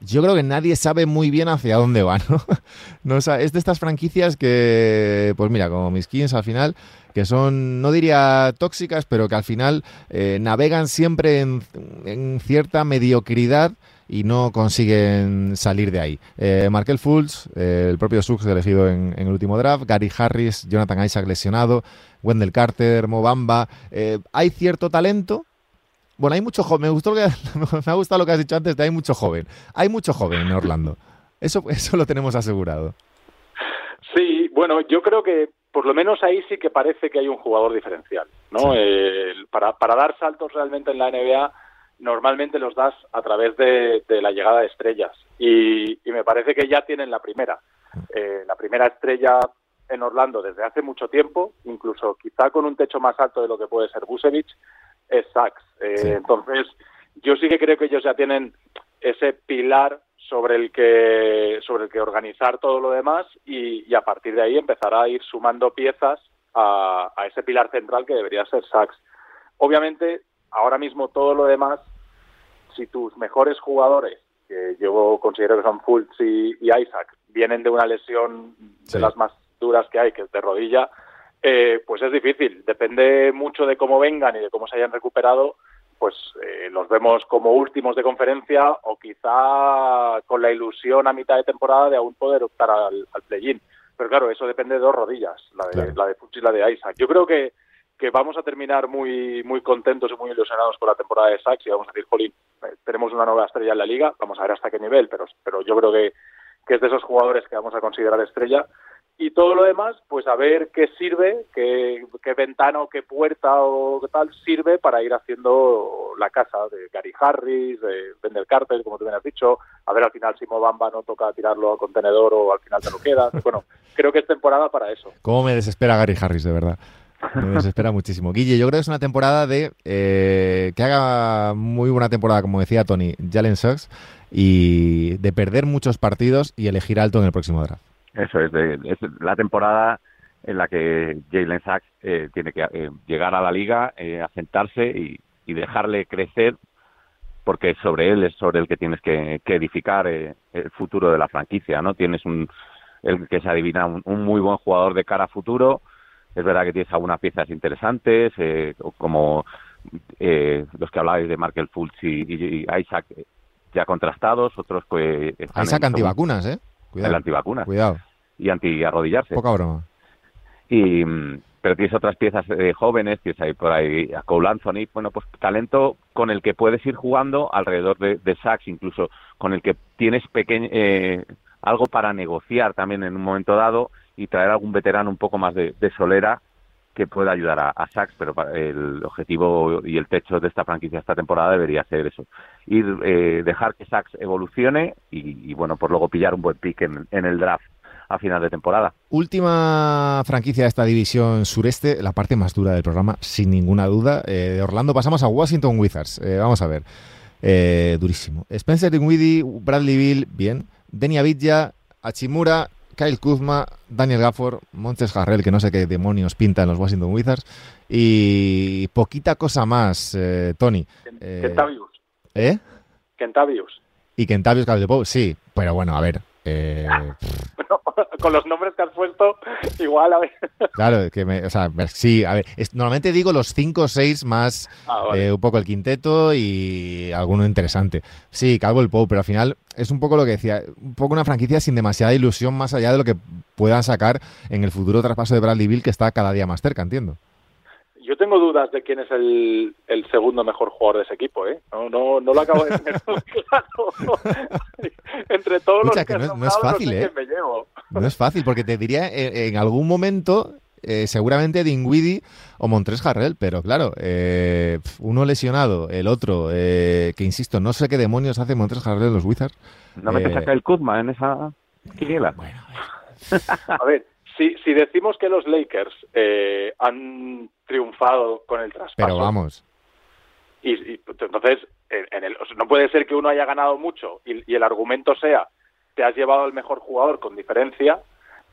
yo creo que nadie sabe muy bien hacia dónde va, ¿no? no es de estas franquicias que, pues mira, como mis Kings al final, que son, no diría tóxicas, pero que al final eh, navegan siempre en, cierta mediocridad y no consiguen salir de ahí. Eh, Markel Fultz, eh, el propio Suggs elegido en, el último draft, Gary Harris, Jonathan Isaac lesionado, Wendell Carter, Mobamba. Eh, hay cierto talento, bueno, hay mucho joven. Me, gustó que, me ha gustado lo que has dicho antes hay mucho joven. Hay mucho joven en Orlando. Eso, eso lo tenemos asegurado. Sí, bueno, yo creo que por lo menos ahí sí que parece que hay un jugador diferencial, ¿no? para, para dar saltos realmente en la NBA normalmente los das a través de, la llegada de estrellas y, me parece que ya tienen la primera. Eh, la primera estrella en Orlando desde hace mucho tiempo, incluso quizá con un techo más alto de lo que puede ser Busevich, es Sachs. Eh, entonces, yo sí que creo que ellos ya tienen ese pilar sobre el que sobre el que organizar todo lo demás y, a partir de ahí empezar a ir sumando piezas a, ese pilar central que debería ser Sachs. Obviamente, ahora mismo todo lo demás, si tus mejores jugadores, que yo considero que son Fultz y, Isaac, vienen de una lesión de las más duras que hay, que es de rodilla, eh, pues es difícil. Depende mucho de cómo vengan y de cómo se hayan recuperado, pues eh, los vemos como últimos de conferencia o quizá con la ilusión a mitad de temporada de aún poder optar al, play-in. Pero claro, eso depende de dos rodillas, la de, la de y la de Isaac. Yo creo que, que vamos a terminar muy muy contentos y muy ilusionados con la temporada de Sachs y vamos a decir, Jolín, eh, tenemos una nueva estrella en la liga, vamos a ver hasta qué nivel, pero, pero yo creo que, que es de esos jugadores que vamos a considerar estrella y todo lo demás, pues a ver qué sirve, qué, ventana o qué puerta o qué tal sirve para ir haciendo la casa de Gary Harris, de Wendell Carter, como tú bien has dicho, a ver al final si Mobamba no toca tirarlo al contenedor o al final te lo quedas. Bueno, creo que es temporada para eso. ¿Cómo me desespera Gary Harris, de verdad? Me desespera muchísimo. Guille, yo creo que es una temporada de eh, que haga muy buena temporada, como decía Tony, Jalen Sucks, y de perder muchos partidos y elegir alto en el próximo draft. Eso es, de, la temporada en la que Jalen Sachs tiene que llegar a la liga, asentarse y, y dejarle crecer porque sobre él es sobre el que tienes que, edificar eh, el futuro de la franquicia, ¿no? Tienes un, el que se adivina un, muy buen jugador de cara a futuro, es verdad que tienes algunas piezas interesantes, eh, como eh, los que hablabais de Markel Fultz y, Isaac ya contrastados, otros que... Isaac antivacunas, ¿eh? Cuidado. El antivacunas. Cuidado. Y anti-arrodillarse. Poca broma. Y, pero tienes otras piezas eh, jóvenes, tienes ahí por ahí a Cole Anthony, bueno, pues talento con el que puedes ir jugando alrededor de, de Sachs, incluso con el que tienes pequeño, eh, algo para negociar también en un momento dado y traer algún veterano un poco más de, solera que pueda ayudar a, a Sachs, pero el objetivo y el techo de esta franquicia esta temporada debería ser eso, ir eh, dejar que Sachs evolucione y, bueno, pues luego pillar un buen pick en el draft a final de temporada. Última franquicia de esta división sureste, la parte más dura del programa, sin ninguna duda. Eh, de Orlando pasamos a Washington Wizards. Eh, vamos a ver. Eh, durísimo. Spencer Dinwiddie, Bradley Bill, bien. Denia Vidya, Achimura, Kyle Kuzma, Daniel Gafford, Montes Harrell, que no sé qué demonios pinta en los Washington Wizards. Y poquita cosa más, Tony. Kentavius. ¿Eh? Kentavius. Y Kentavius Caldepo, sí. Pero bueno, a ver, eh, con los nombres que has puesto, igual, a ver. Claro, que me, o sea, sí, a ver, normalmente digo los cinco o seis más, ah, eh, un poco el quinteto y alguno interesante. Sí, Calvo el Pope, pero al final es un poco lo que decía, un poco una franquicia sin demasiada ilusión más allá de lo que puedan sacar en el futuro traspaso de Bradley Bill, que está cada día más cerca, entiendo. Yo tengo dudas de quién es el, segundo mejor jugador de ese equipo, ¿eh? No, no, no lo acabo de tener claro. Entre todos los que, no, es fácil, ¿eh? Me llevo. No es fácil, porque te diría eh, en, algún momento eh, seguramente Dingwiddie o Montres Harrell, pero claro, eh, uno lesionado, el otro, que insisto, no sé qué demonios hace Montres Harrell en los Wizards. ¿No metes a el Kuzma en esa quiniela? Bueno, a ver, si, si decimos que los Lakers eh, han triunfado con el traspaso. Pero vamos. Y, entonces, en el, no puede ser que uno haya ganado mucho y, el argumento sea te has llevado al mejor jugador con diferencia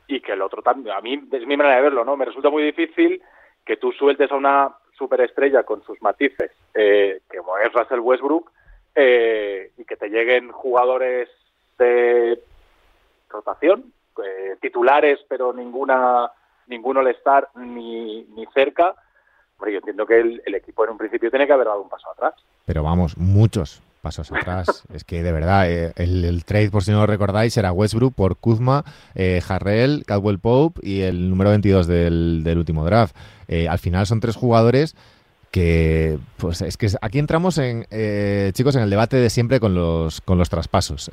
y que el otro también. A mí es mi manera de verlo, ¿no? Me resulta muy difícil que tú sueltes a una superestrella con sus matices, eh, como es Russell Westbrook, eh, y que te lleguen jugadores de rotación, eh, titulares, pero ninguna ninguno all estar ni, ni cerca. Hombre, yo entiendo que el, equipo en un principio tiene que haber dado un paso atrás. Pero vamos, muchos pasos atrás. es que de verdad, eh, el, trade, por si no lo recordáis, era Westbrook por Kuzma, eh, Harrell, Caldwell Pope y el número 22 del, del último draft. Eh, al final son tres jugadores que pues es que aquí entramos en chicos en el debate de siempre con los con los traspasos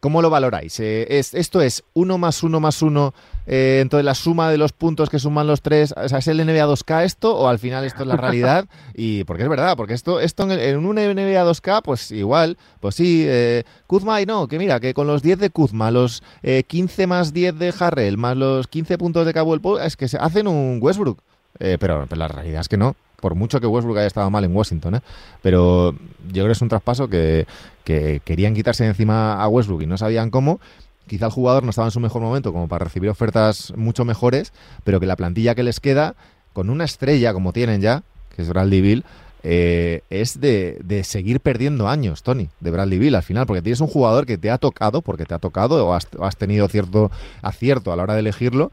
¿Cómo lo valoráis? Eh, es, ¿Esto es uno más uno más uno, eh, entonces la suma de los puntos que suman los tres, o sea, ¿es el NBA 2K esto o al final esto es la realidad? y porque es verdad, porque esto, esto en, un NBA 2K, pues igual, pues sí, eh, Kuzma y no, que mira, que con los 10 de Kuzma, los 15 más 10 de Harrell, más los 15 puntos de Cabo es que se hacen un Westbrook. pero la realidad es que no por mucho que Westbrook haya estado mal en Washington, ¿eh? pero yo creo que es un traspaso que, querían quitarse de encima a Westbrook y no sabían cómo. Quizá el jugador no estaba en su mejor momento como para recibir ofertas mucho mejores, pero que la plantilla que les queda, con una estrella como tienen ya, que es Bradley Bill, eh, es de, seguir perdiendo años, Tony, de Bradley Bill al final, porque tienes un jugador que te ha tocado, porque te ha tocado, o has, has tenido cierto acierto a la hora de elegirlo,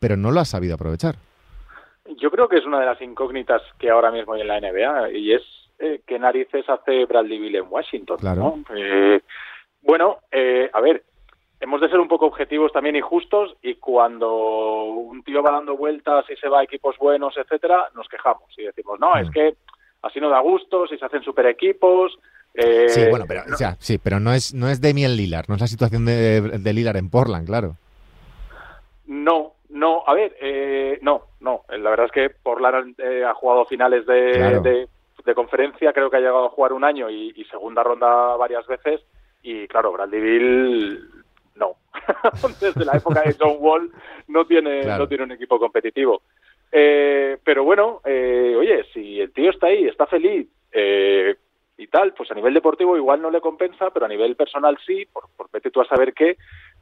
pero no lo has sabido aprovechar. Yo creo que es una de las incógnitas que ahora mismo hay en la NBA y es eh, qué narices hace Bradley Bill en Washington. Claro. Eh, bueno, eh, a ver, hemos de ser un poco objetivos también y justos y cuando un tío va dando vueltas y se va a equipos buenos, etcétera, nos quejamos y decimos, no, es mm. que así no da gusto, si se hacen super equipos. sí, bueno, pero, o sea, sí, pero no es, no es Lillard, no es la situación de, de Lillard en Portland, claro. No, no, a ver, eh, no, no. La verdad es que Portland eh, ha jugado finales de, de, conferencia, creo que ha llegado a jugar un año y, segunda ronda varias veces. Y claro, Bradley no. Desde la época de John Wall no tiene, no tiene un equipo competitivo. Eh, pero bueno, oye, si el tío está ahí, está feliz y tal, pues a nivel deportivo igual no le compensa, pero a nivel personal sí, por, por vete tú a saber qué,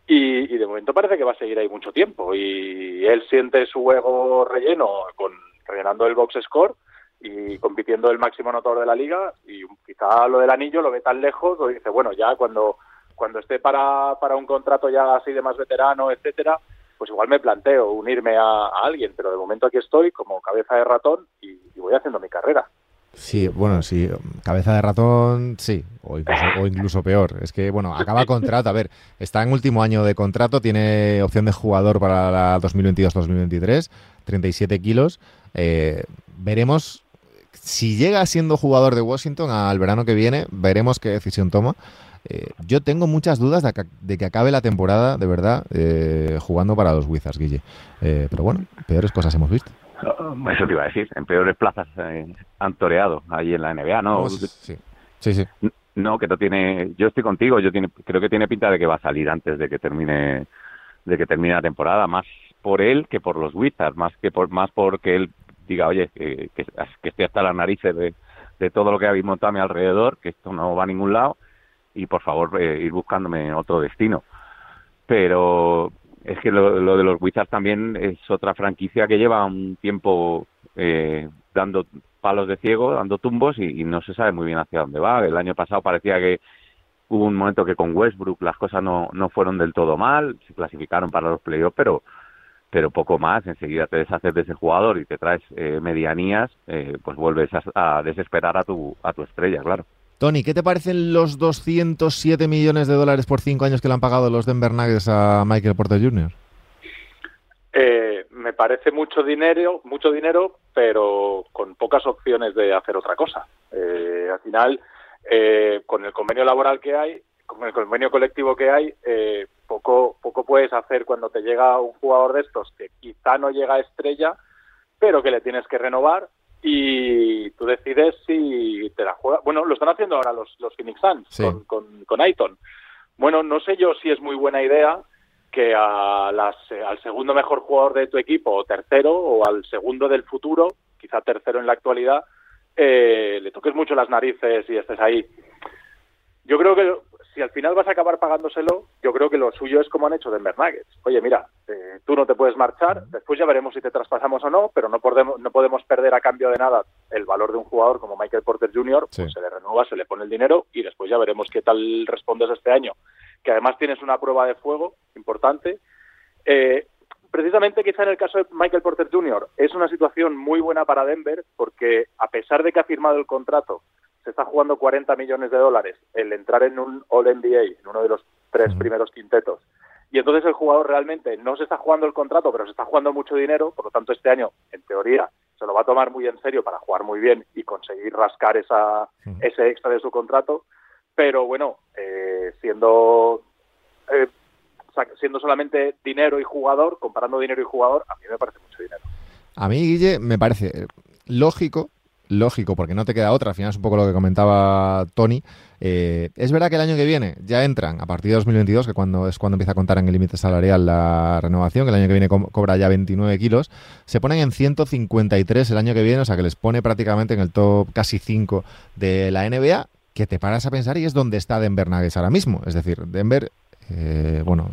y, de momento parece que va a seguir ahí mucho tiempo. Y él siente su ego relleno con rellenando el box score y compitiendo el máximo anotador de la liga. Y quizá lo del anillo lo ve tan lejos o dice bueno ya cuando cuando esté para, para un contrato ya así de más veterano etcétera pues igual me planteo unirme a, alguien. Pero de momento aquí estoy como cabeza de ratón y voy haciendo mi carrera Sí, bueno, sí, cabeza de ratón, sí, o incluso, peor. Es que, bueno, acaba contrato, a ver, está en último año de contrato, tiene opción de jugador para la 2022-2023, 37 kilos. Eh, veremos si llega siendo jugador de Washington al verano que viene, veremos qué decisión toma. Eh, yo tengo muchas dudas de que, acabe la temporada, de verdad, eh, jugando para los Wizards, Guille. pero bueno, peores cosas hemos visto. Eso te iba a decir, en peores plazas eh, han toreado ahí en la NBA, ¿no? sí, sí, sí. No, que no tiene. Yo estoy contigo. Yo tiene, creo que tiene pinta de que va a salir antes de que termine, de que termine la temporada, más por él que por los Wizards, más que por, más porque él diga, oye, que, que, estoy hasta las narices de, de todo lo que habéis montado a mi alrededor, que esto no va a ningún lado y por favor eh, ir buscándome otro destino. Pero es que lo, de los Wizards también es otra franquicia que lleva un tiempo eh, dando palos de ciego, dando tumbos y, no se sabe muy bien hacia dónde va. El año pasado parecía que hubo un momento que con Westbrook las cosas no, no fueron del todo mal, se clasificaron para los playoffs, pero pero poco más, enseguida te deshaces de ese jugador y te traes eh, medianías, eh, pues vuelves a, desesperar a tu, a tu estrella, claro. Tony, ¿qué te parecen los 207 millones de dólares por cinco años que le han pagado los Denver Nuggets a Michael Porter Jr.? Eh, me parece mucho dinero, mucho dinero, pero con pocas opciones de hacer otra cosa. Eh, al final, eh, con el convenio laboral que hay, con el convenio colectivo que hay, poco, poco puedes hacer cuando te llega un jugador de estos que quizá no llega a estrella, pero que le tienes que renovar y tú decides si te la juegas. Bueno, lo están haciendo ahora los, los Phoenix Suns con, con, Aiton. Bueno, no sé yo si es muy buena idea que a las, al segundo mejor jugador de tu equipo, o tercero, o al segundo del futuro, quizá tercero en la actualidad, eh, le toques mucho las narices y estés ahí. Yo creo que si al final vas a acabar pagándoselo, yo creo que lo suyo es como han hecho Denver Nuggets. Oye, mira, eh, tú no te puedes marchar, después ya veremos si te traspasamos o no, pero no podemos, no podemos perder a cambio de nada el valor de un jugador como Michael Porter Jr., pues se le renueva, se le pone el dinero y después ya veremos qué tal respondes este año. Que además tienes una prueba de fuego importante. Eh, precisamente quizá en el caso de Michael Porter Jr. es una situación muy buena para Denver porque a pesar de que ha firmado el contrato se está jugando 40 millones de dólares el entrar en un All-NBA, en uno de los tres primeros quintetos. Y entonces el jugador realmente no se está jugando el contrato, pero se está jugando mucho dinero, por lo tanto este año, en teoría, se lo va a tomar muy en serio para jugar muy bien y conseguir rascar esa, ese extra de su contrato. Pero bueno, eh, siendo, eh, siendo solamente dinero y jugador, comparando dinero y jugador, a mí me parece mucho dinero. A mí, Guille, me parece lógico lógico, porque no te queda otra, al final es un poco lo que comentaba Tony. Eh, es verdad que el año que viene ya entran, a partir de 2022, que cuando es cuando empieza a contar en el límite salarial la renovación, que el año que viene cobra ya 29 kilos, se ponen en 153 el año que viene, o sea que les pone prácticamente en el top casi 5 de la NBA, que te paras a pensar y es donde está Denver Nuggets ahora mismo. Es decir, Denver eh, bueno,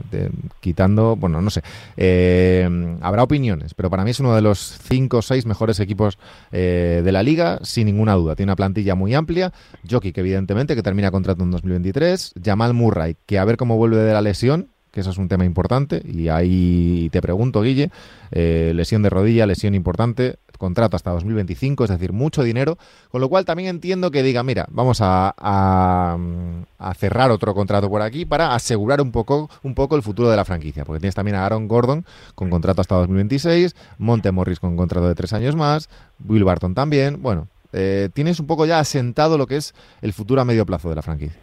quitando, bueno, no sé, eh, habrá opiniones, pero para mí es uno de los cinco o seis mejores equipos eh, de la liga, sin ninguna duda. Tiene una plantilla muy amplia. Jokic, evidentemente, que termina contrato en 2023. Jamal Murray, que a ver cómo vuelve de la lesión, que eso es un tema importante. Y ahí te pregunto, Guille, lesión de rodilla, lesión importante contrato hasta 2025, es decir, mucho dinero, con lo cual también entiendo que diga, mira, vamos a, a, cerrar otro contrato por aquí para asegurar un poco, un poco el futuro de la franquicia, porque tienes también a Aaron Gordon con contrato hasta 2026, Monte Morris con contrato de tres años más, Will Barton también, bueno, eh, tienes un poco ya asentado lo que es el futuro a medio plazo de la franquicia.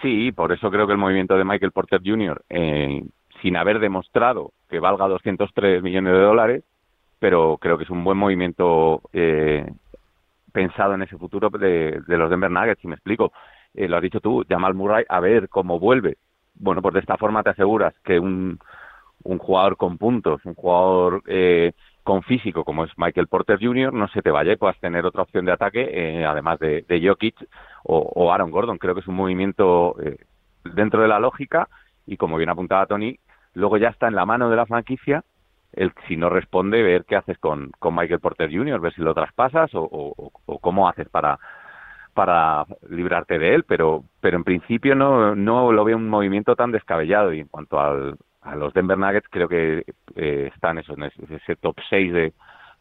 Sí, por eso creo que el movimiento de Michael Porter Jr., eh, sin haber demostrado que valga 203 millones de dólares, pero creo que es un buen movimiento eh, pensado en ese futuro de, los Denver Nuggets, si me explico. Eh, lo has dicho tú, Jamal Murray, a ver cómo vuelve. Bueno, pues de esta forma te aseguras que un, un jugador con puntos, un jugador eh, con físico como es Michael Porter Jr., no se te vaya y puedas tener otra opción de ataque, además de, de Jokic o, o, Aaron Gordon. Creo que es un movimiento dentro de la lógica y como bien apuntaba Tony, luego ya está en la mano de la franquicia el si no responde, ver qué haces con, con Michael Porter Jr., ver si lo traspasas o, o, cómo haces para, para librarte de él, pero, pero en principio no, no lo veo un movimiento tan descabellado y en cuanto al, a los Denver Nuggets creo que eh, están eso, en ese, top 6 de,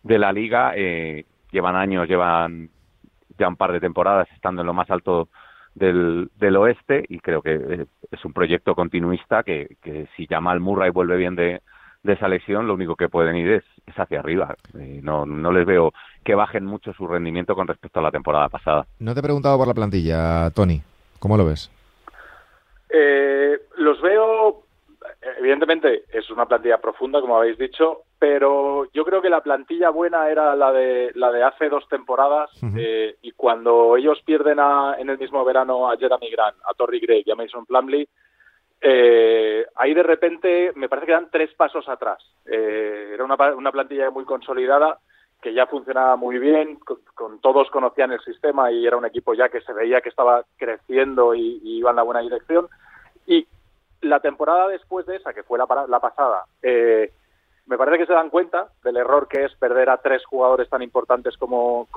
de la liga, eh, llevan años, llevan ya un par de temporadas estando en lo más alto del, del oeste y creo que eh, es un proyecto continuista que, que si Jamal Murray vuelve bien de, de esa lesión, lo único que pueden ir es, hacia arriba. Eh, no, no les veo que bajen mucho su rendimiento con respecto a la temporada pasada. No te he preguntado por la plantilla, Tony. ¿Cómo lo ves? Eh, los veo, evidentemente, es una plantilla profunda, como habéis dicho, pero yo creo que la plantilla buena era la de la de hace dos temporadas eh, y cuando ellos pierden en el mismo verano a Jeremy Grant, a Torrey Gray y a Mason Plumley, eh, ahí de repente me parece que dan tres pasos atrás. Eh, era una, una, plantilla muy consolidada que ya funcionaba muy bien, con, todos conocían el sistema y era un equipo ya que se veía que estaba creciendo y, iba en la buena dirección. Y la temporada después de esa, que fue la, la pasada, eh, me parece que se dan cuenta del error que es perder a tres jugadores tan importantes como,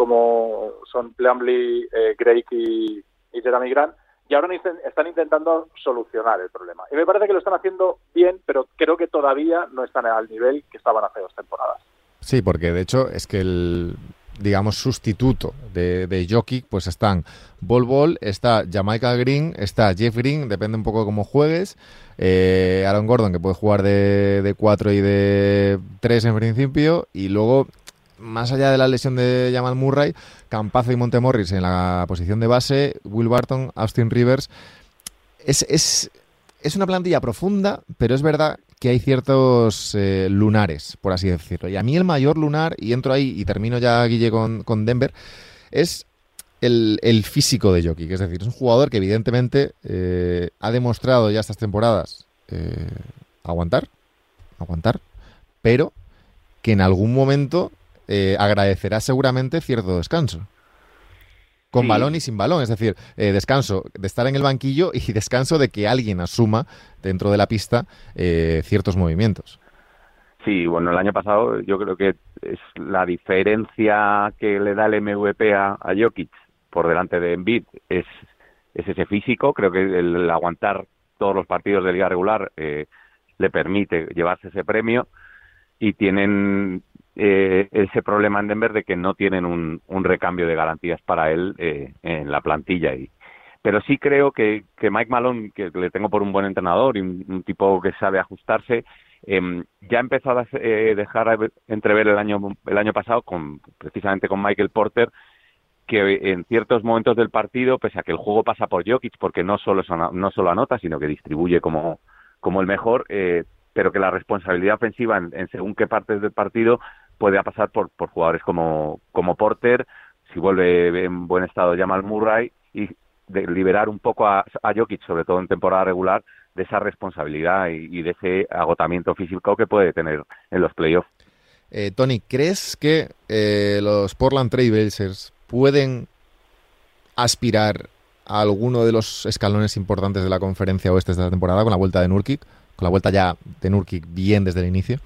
son Plumlee, eh, y, y Grant y ahora están intentando solucionar el problema. Y me parece que lo están haciendo bien, pero creo que todavía no están al nivel que estaban hace dos temporadas. Sí, porque de hecho es que el digamos sustituto de, de Jokic, pues están Bol Bol, está Jamaica Green, está Jeff Green, depende un poco de cómo juegues, eh, Aaron Gordon que puede jugar de, de 4 y de 3 en principio, y luego más allá de la lesión de Jamal Murray, Campazo y Montemorris en la posición de base, Will Barton, Austin Rivers. Es, es, es una plantilla profunda, pero es verdad que hay ciertos eh, lunares, por así decirlo. Y a mí el mayor lunar, y entro ahí y termino ya, Guille, con, Denver, es el, físico de Jokic. Es decir, es un jugador que evidentemente eh, ha demostrado ya estas temporadas eh, aguantar, aguantar, pero que en algún momento eh, agradecerá seguramente cierto descanso. Con balón y sin balón, es decir, eh, descanso de estar en el banquillo y descanso de que alguien asuma dentro de la pista eh, ciertos movimientos. Sí, bueno, el año pasado yo creo que es la diferencia que le da el MVP a, Jokic por delante de Embiid es, es ese físico. Creo que el, aguantar todos los partidos de liga regular le permite llevarse ese premio y tienen eh, ese problema en Denver de que no tienen un, recambio de garantías para él eh, en la plantilla. Y, pero sí creo que, que Mike Malone, que le tengo por un buen entrenador y un, tipo que sabe ajustarse, eh, ya ha empezado a eh, dejar entrever el año, el año pasado, con, precisamente con Michael Porter, que en ciertos momentos del partido, pese a que el juego pasa por Jokic, porque no solo, no solo anota, sino que distribuye como, como el mejor, eh, pero que la responsabilidad ofensiva en, según qué partes del partido puede pasar por, por jugadores como, como Porter, si vuelve en buen estado Jamal Murray y liberar un poco a, a Jokic, sobre todo en temporada regular, de esa responsabilidad y, de ese agotamiento físico que puede tener en los playoffs. Eh, Tony, ¿crees que eh, los Portland Trailblazers pueden aspirar a alguno de los escalones importantes de la conferencia oeste de esta temporada con la vuelta de Nurkic? con la vuelta ya de Nurkic bien desde el inicio?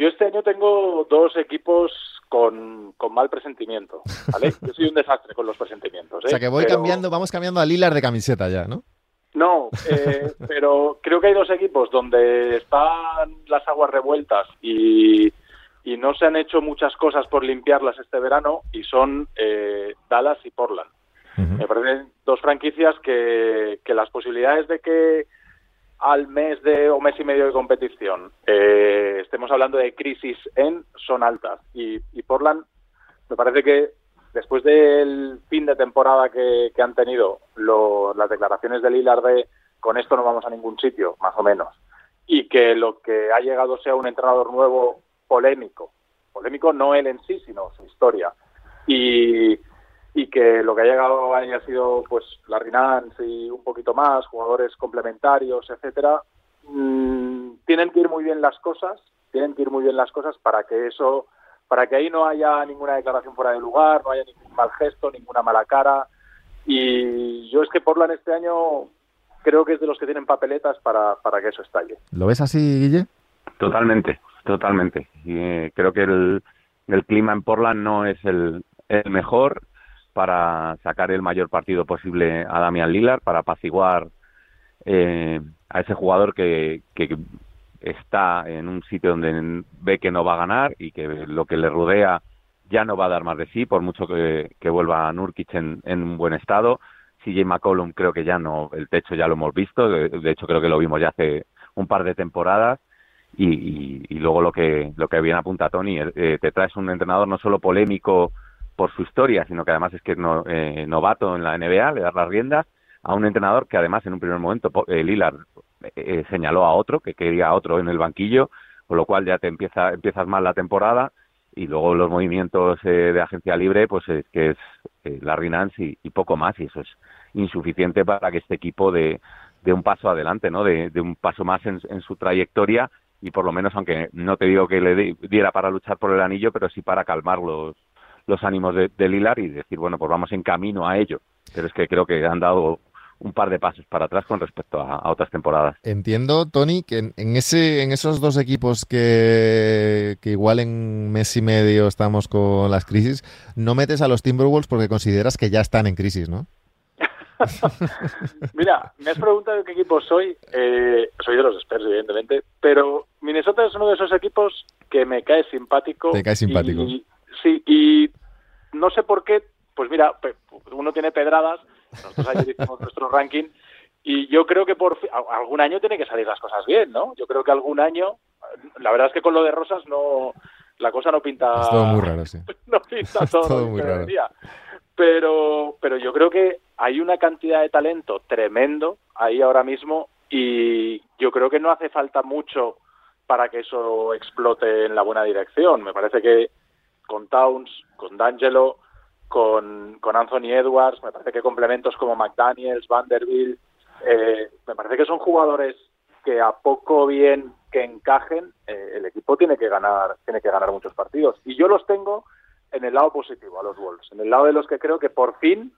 Yo este año tengo dos equipos con, mal presentimiento, ¿vale? Yo soy un desastre con los presentimientos. ¿eh? O sea que voy cambiando, vamos cambiando a Lilar de camiseta ya, ¿no? No, eh, pero creo que hay dos equipos donde están las aguas revueltas y, no se han hecho muchas cosas por limpiarlas este verano y son eh, Dallas y Portland. Me parecen dos franquicias que, que las posibilidades de que al mes de o mes y medio de competición. Eh, estemos hablando de crisis en son altas y, Portland me parece que después del fin de temporada que, han tenido las declaraciones de Lillard de con esto no vamos a ningún sitio más o menos. Y que lo que ha llegado sea un entrenador nuevo polémico. Polémico no él en sí sino su historia. Y y que lo que ha llegado haya sido pues la Nance y un poquito más, jugadores complementarios, etcétera, mm, tienen que ir muy bien las cosas, tienen que ir muy bien las cosas para que eso, para que ahí no haya ninguna declaración fuera de lugar, no haya ningún mal gesto, ninguna mala cara. Y yo es que Portland este año creo que es de los que tienen papeletas para, para que eso estalle. ¿Lo ves así, Guille? Totalmente, totalmente. Y, eh, creo que el, el clima en Portland no es el, el mejor para sacar el mayor partido posible a Damian Lillard, para apaciguar eh, a ese jugador que, que está en un sitio donde ve que no va a ganar y que lo que le rodea ya no va a dar más de sí, por mucho que, que vuelva Nurkic en, en un buen estado. CJ McCollum creo que ya no, el techo ya lo hemos visto, de, hecho creo que lo vimos ya hace un par de temporadas y, luego lo que lo que bien apunta Tony, eh, te traes un entrenador no solo polémico por su historia, sino que además es que es no, eh, novato en la NBA, le das las riendas a un entrenador que además en un primer momento eh, Lillard eh, señaló a otro, que quería a otro en el banquillo, con lo cual ya te empieza, empiezas mal la temporada y luego los movimientos eh, de agencia libre, pues es que es eh, Larry Nance y, poco más, y eso es insuficiente para que este equipo dé de un paso adelante, ¿no? De, un paso más en, su trayectoria y por lo menos, aunque no te digo que le diera para luchar por el anillo, pero sí para calmar los, los ánimos de, de Lilar y decir, bueno, pues vamos en camino a ello. Pero es que creo que han dado un par de pasos para atrás con respecto a, otras temporadas. Entiendo, Tony, que en, ese, en esos dos equipos que, que, igual en mes y medio estamos con las crisis, no metes a los Timberwolves porque consideras que ya están en crisis, ¿no? Mira, me has preguntado qué equipo soy. Eh, soy de los Spurs, evidentemente, pero Minnesota es uno de esos equipos que me cae simpático. Te cae simpático. Sí, y no sé por qué, pues mira, uno tiene pedradas nosotros ayer hicimos nuestro ranking y yo creo que por algún año tiene que salir las cosas bien, ¿no? Yo creo que algún año, la verdad es que con lo de Rosas no, la cosa no pinta. Es todo muy raro, sí. no pinta todo, muy raro. Pero, pero yo creo que hay una cantidad de talento tremendo ahí ahora mismo y yo creo que no hace falta mucho para que eso explote en la buena dirección. Me parece que con Towns, con D'Angelo, con, con Anthony Edwards, me parece que complementos como McDaniels, Vanderbilt, eh, me parece que son jugadores que a poco bien que encajen, eh, el equipo tiene que ganar, tiene que ganar muchos partidos. Y yo los tengo en el lado positivo a los Wolves, en el lado de los que creo que por fin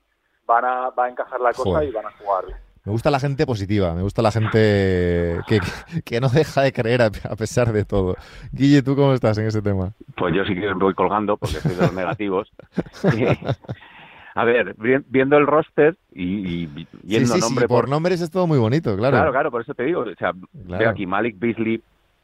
van a, va a encajar la cosa y van a jugar bien. Me gusta la gente positiva, me gusta la gente que, que, no deja de creer a, pesar de todo. Guille, ¿tú cómo estás en ese tema? Pues yo sí que me voy colgando porque soy de los negativos. a ver, viendo el roster y, y viendo nombre por... nombres es todo muy bonito, claro. Claro, claro, por eso te digo. O sea, veo aquí Malik Beasley,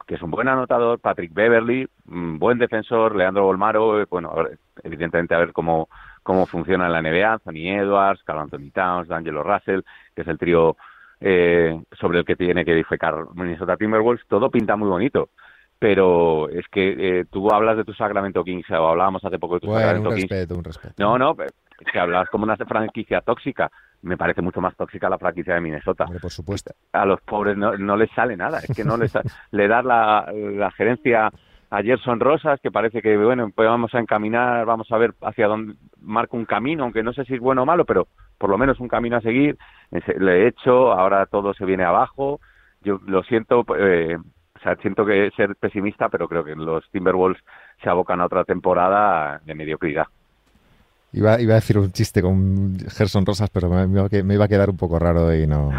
que es un buen anotador, Patrick Beverly, un buen defensor, Leandro Bolmaro, eh, bueno, evidentemente a ver cómo cómo funciona en la NBA, Anthony Edwards, Carl Anthony Towns, D'Angelo Russell, que es el trío eh, sobre el que tiene que edificar Minnesota Timberwolves, todo pinta muy bonito. Pero es que eh, tú hablas de tu Sacramento Kings, o hablábamos hace poco de tu Sacramento un Kings. Respeto, un respeto. No, no, es que hablas como una franquicia tóxica. Me parece mucho más tóxica la franquicia de Minnesota. por supuesto. A los pobres no, no les sale nada. Es que no les le das la, la gerencia Ayer son Rosas, que parece que, bueno, pues vamos a encaminar, vamos a ver hacia dónde marca un camino, aunque no sé si es bueno o malo, pero por lo menos un camino a seguir. Le he hecho, ahora todo se viene abajo. Yo lo siento, eh, o sea, siento que ser pesimista, pero creo que los Timberwolves se abocan a otra temporada de mediocridad. Iba, iba a decir un chiste con Gerson Rosas, pero me, me, iba a quedar un poco raro y no,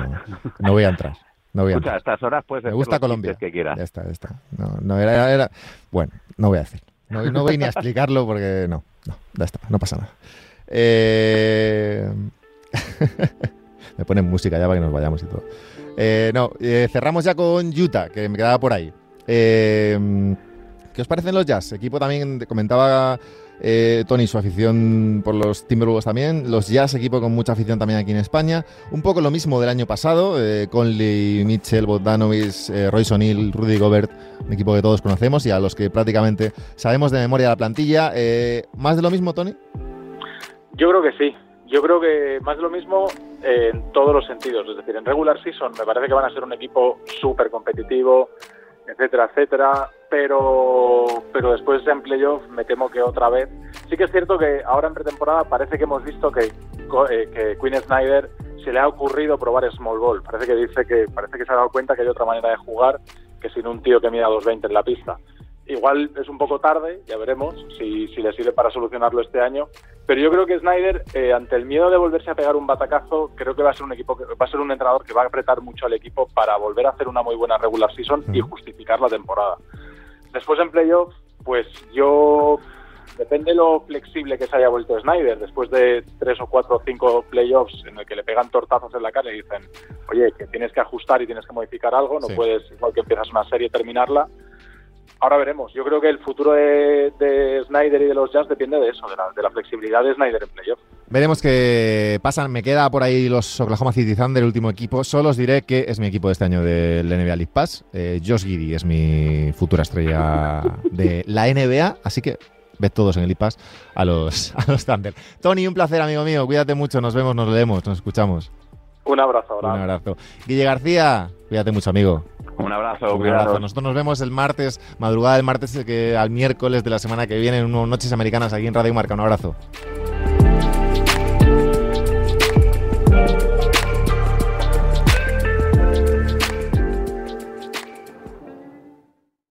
no voy a entrar. No voy a Escucha, a estas horas pues Me gusta Colombia. Que quieras. Ya está, ya está. No, no era, era, Bueno, no voy a decir. No, no voy ni a explicarlo porque no, no, ya está, no pasa nada. Eh... me ponen música ya para que nos vayamos y todo. Eh, no, eh, cerramos ya con Utah, que me quedaba por ahí. Eh, ¿Qué os parecen los Jazz? Equipo también comentaba eh, Tony, su afición por los Timberwolves también. Los Jazz, equipo con mucha afición también aquí en España. Un poco lo mismo del año pasado. Eh, Conley, Mitchell, Bogdanovic, eh, Royce O'Neill, Rudy Gobert. Un equipo que todos conocemos y a los que prácticamente sabemos de memoria la plantilla. Eh, ¿Más de lo mismo, Tony? Yo creo que sí. Yo creo que más de lo mismo en todos los sentidos. Es decir, en regular season me parece que van a ser un equipo súper competitivo, etcétera, etcétera pero, pero después en playoff me temo que otra vez. Sí que es cierto que ahora en pretemporada parece que hemos visto que, eh, que Quinn Snyder se le ha ocurrido probar small ball. Parece que dice que parece que se ha dado cuenta que hay otra manera de jugar que sin un tío que mida 2.20 en la pista. igual es un poco tarde, ya veremos si, si le sirve para solucionarlo este año. Pero yo creo que Snyder, eh, ante el miedo de volverse a pegar un batacazo, creo que va a ser un equipo que va a ser un entrenador que va a apretar mucho al equipo para volver a hacer una muy buena regular season y justificar la temporada. Después en playoff, pues yo depende lo flexible que se haya vuelto Snyder. Después de tres o cuatro o cinco playoffs en el que le pegan tortazos en la cara y dicen, oye, que tienes que ajustar y tienes que modificar algo, no puedes, igual que empiezas una serie, terminarla ahora veremos. Yo creo que el futuro de, Snyder y de los Jazz depende de eso, de la, flexibilidad de Snyder en playoff. Veremos qué pasa. Me queda por ahí los Oklahoma City Thunder, el último equipo. Solo os diré que es mi equipo de este año del NBA League Pass. Eh, Josh Giddy es mi futura estrella de la NBA, así que ved todos en el League Pass a los, a los Thunder. Tony, un placer, amigo mío. Cuídate mucho. Nos vemos, nos leemos, nos escuchamos. Un abrazo, Un abrazo. Guille García, cuídate mucho, amigo. Un abrazo, un abrazo. Nosotros nos vemos el martes, madrugada del martes que al miércoles de la semana que viene en unas noches americanas aquí en Radio Marca. Un abrazo.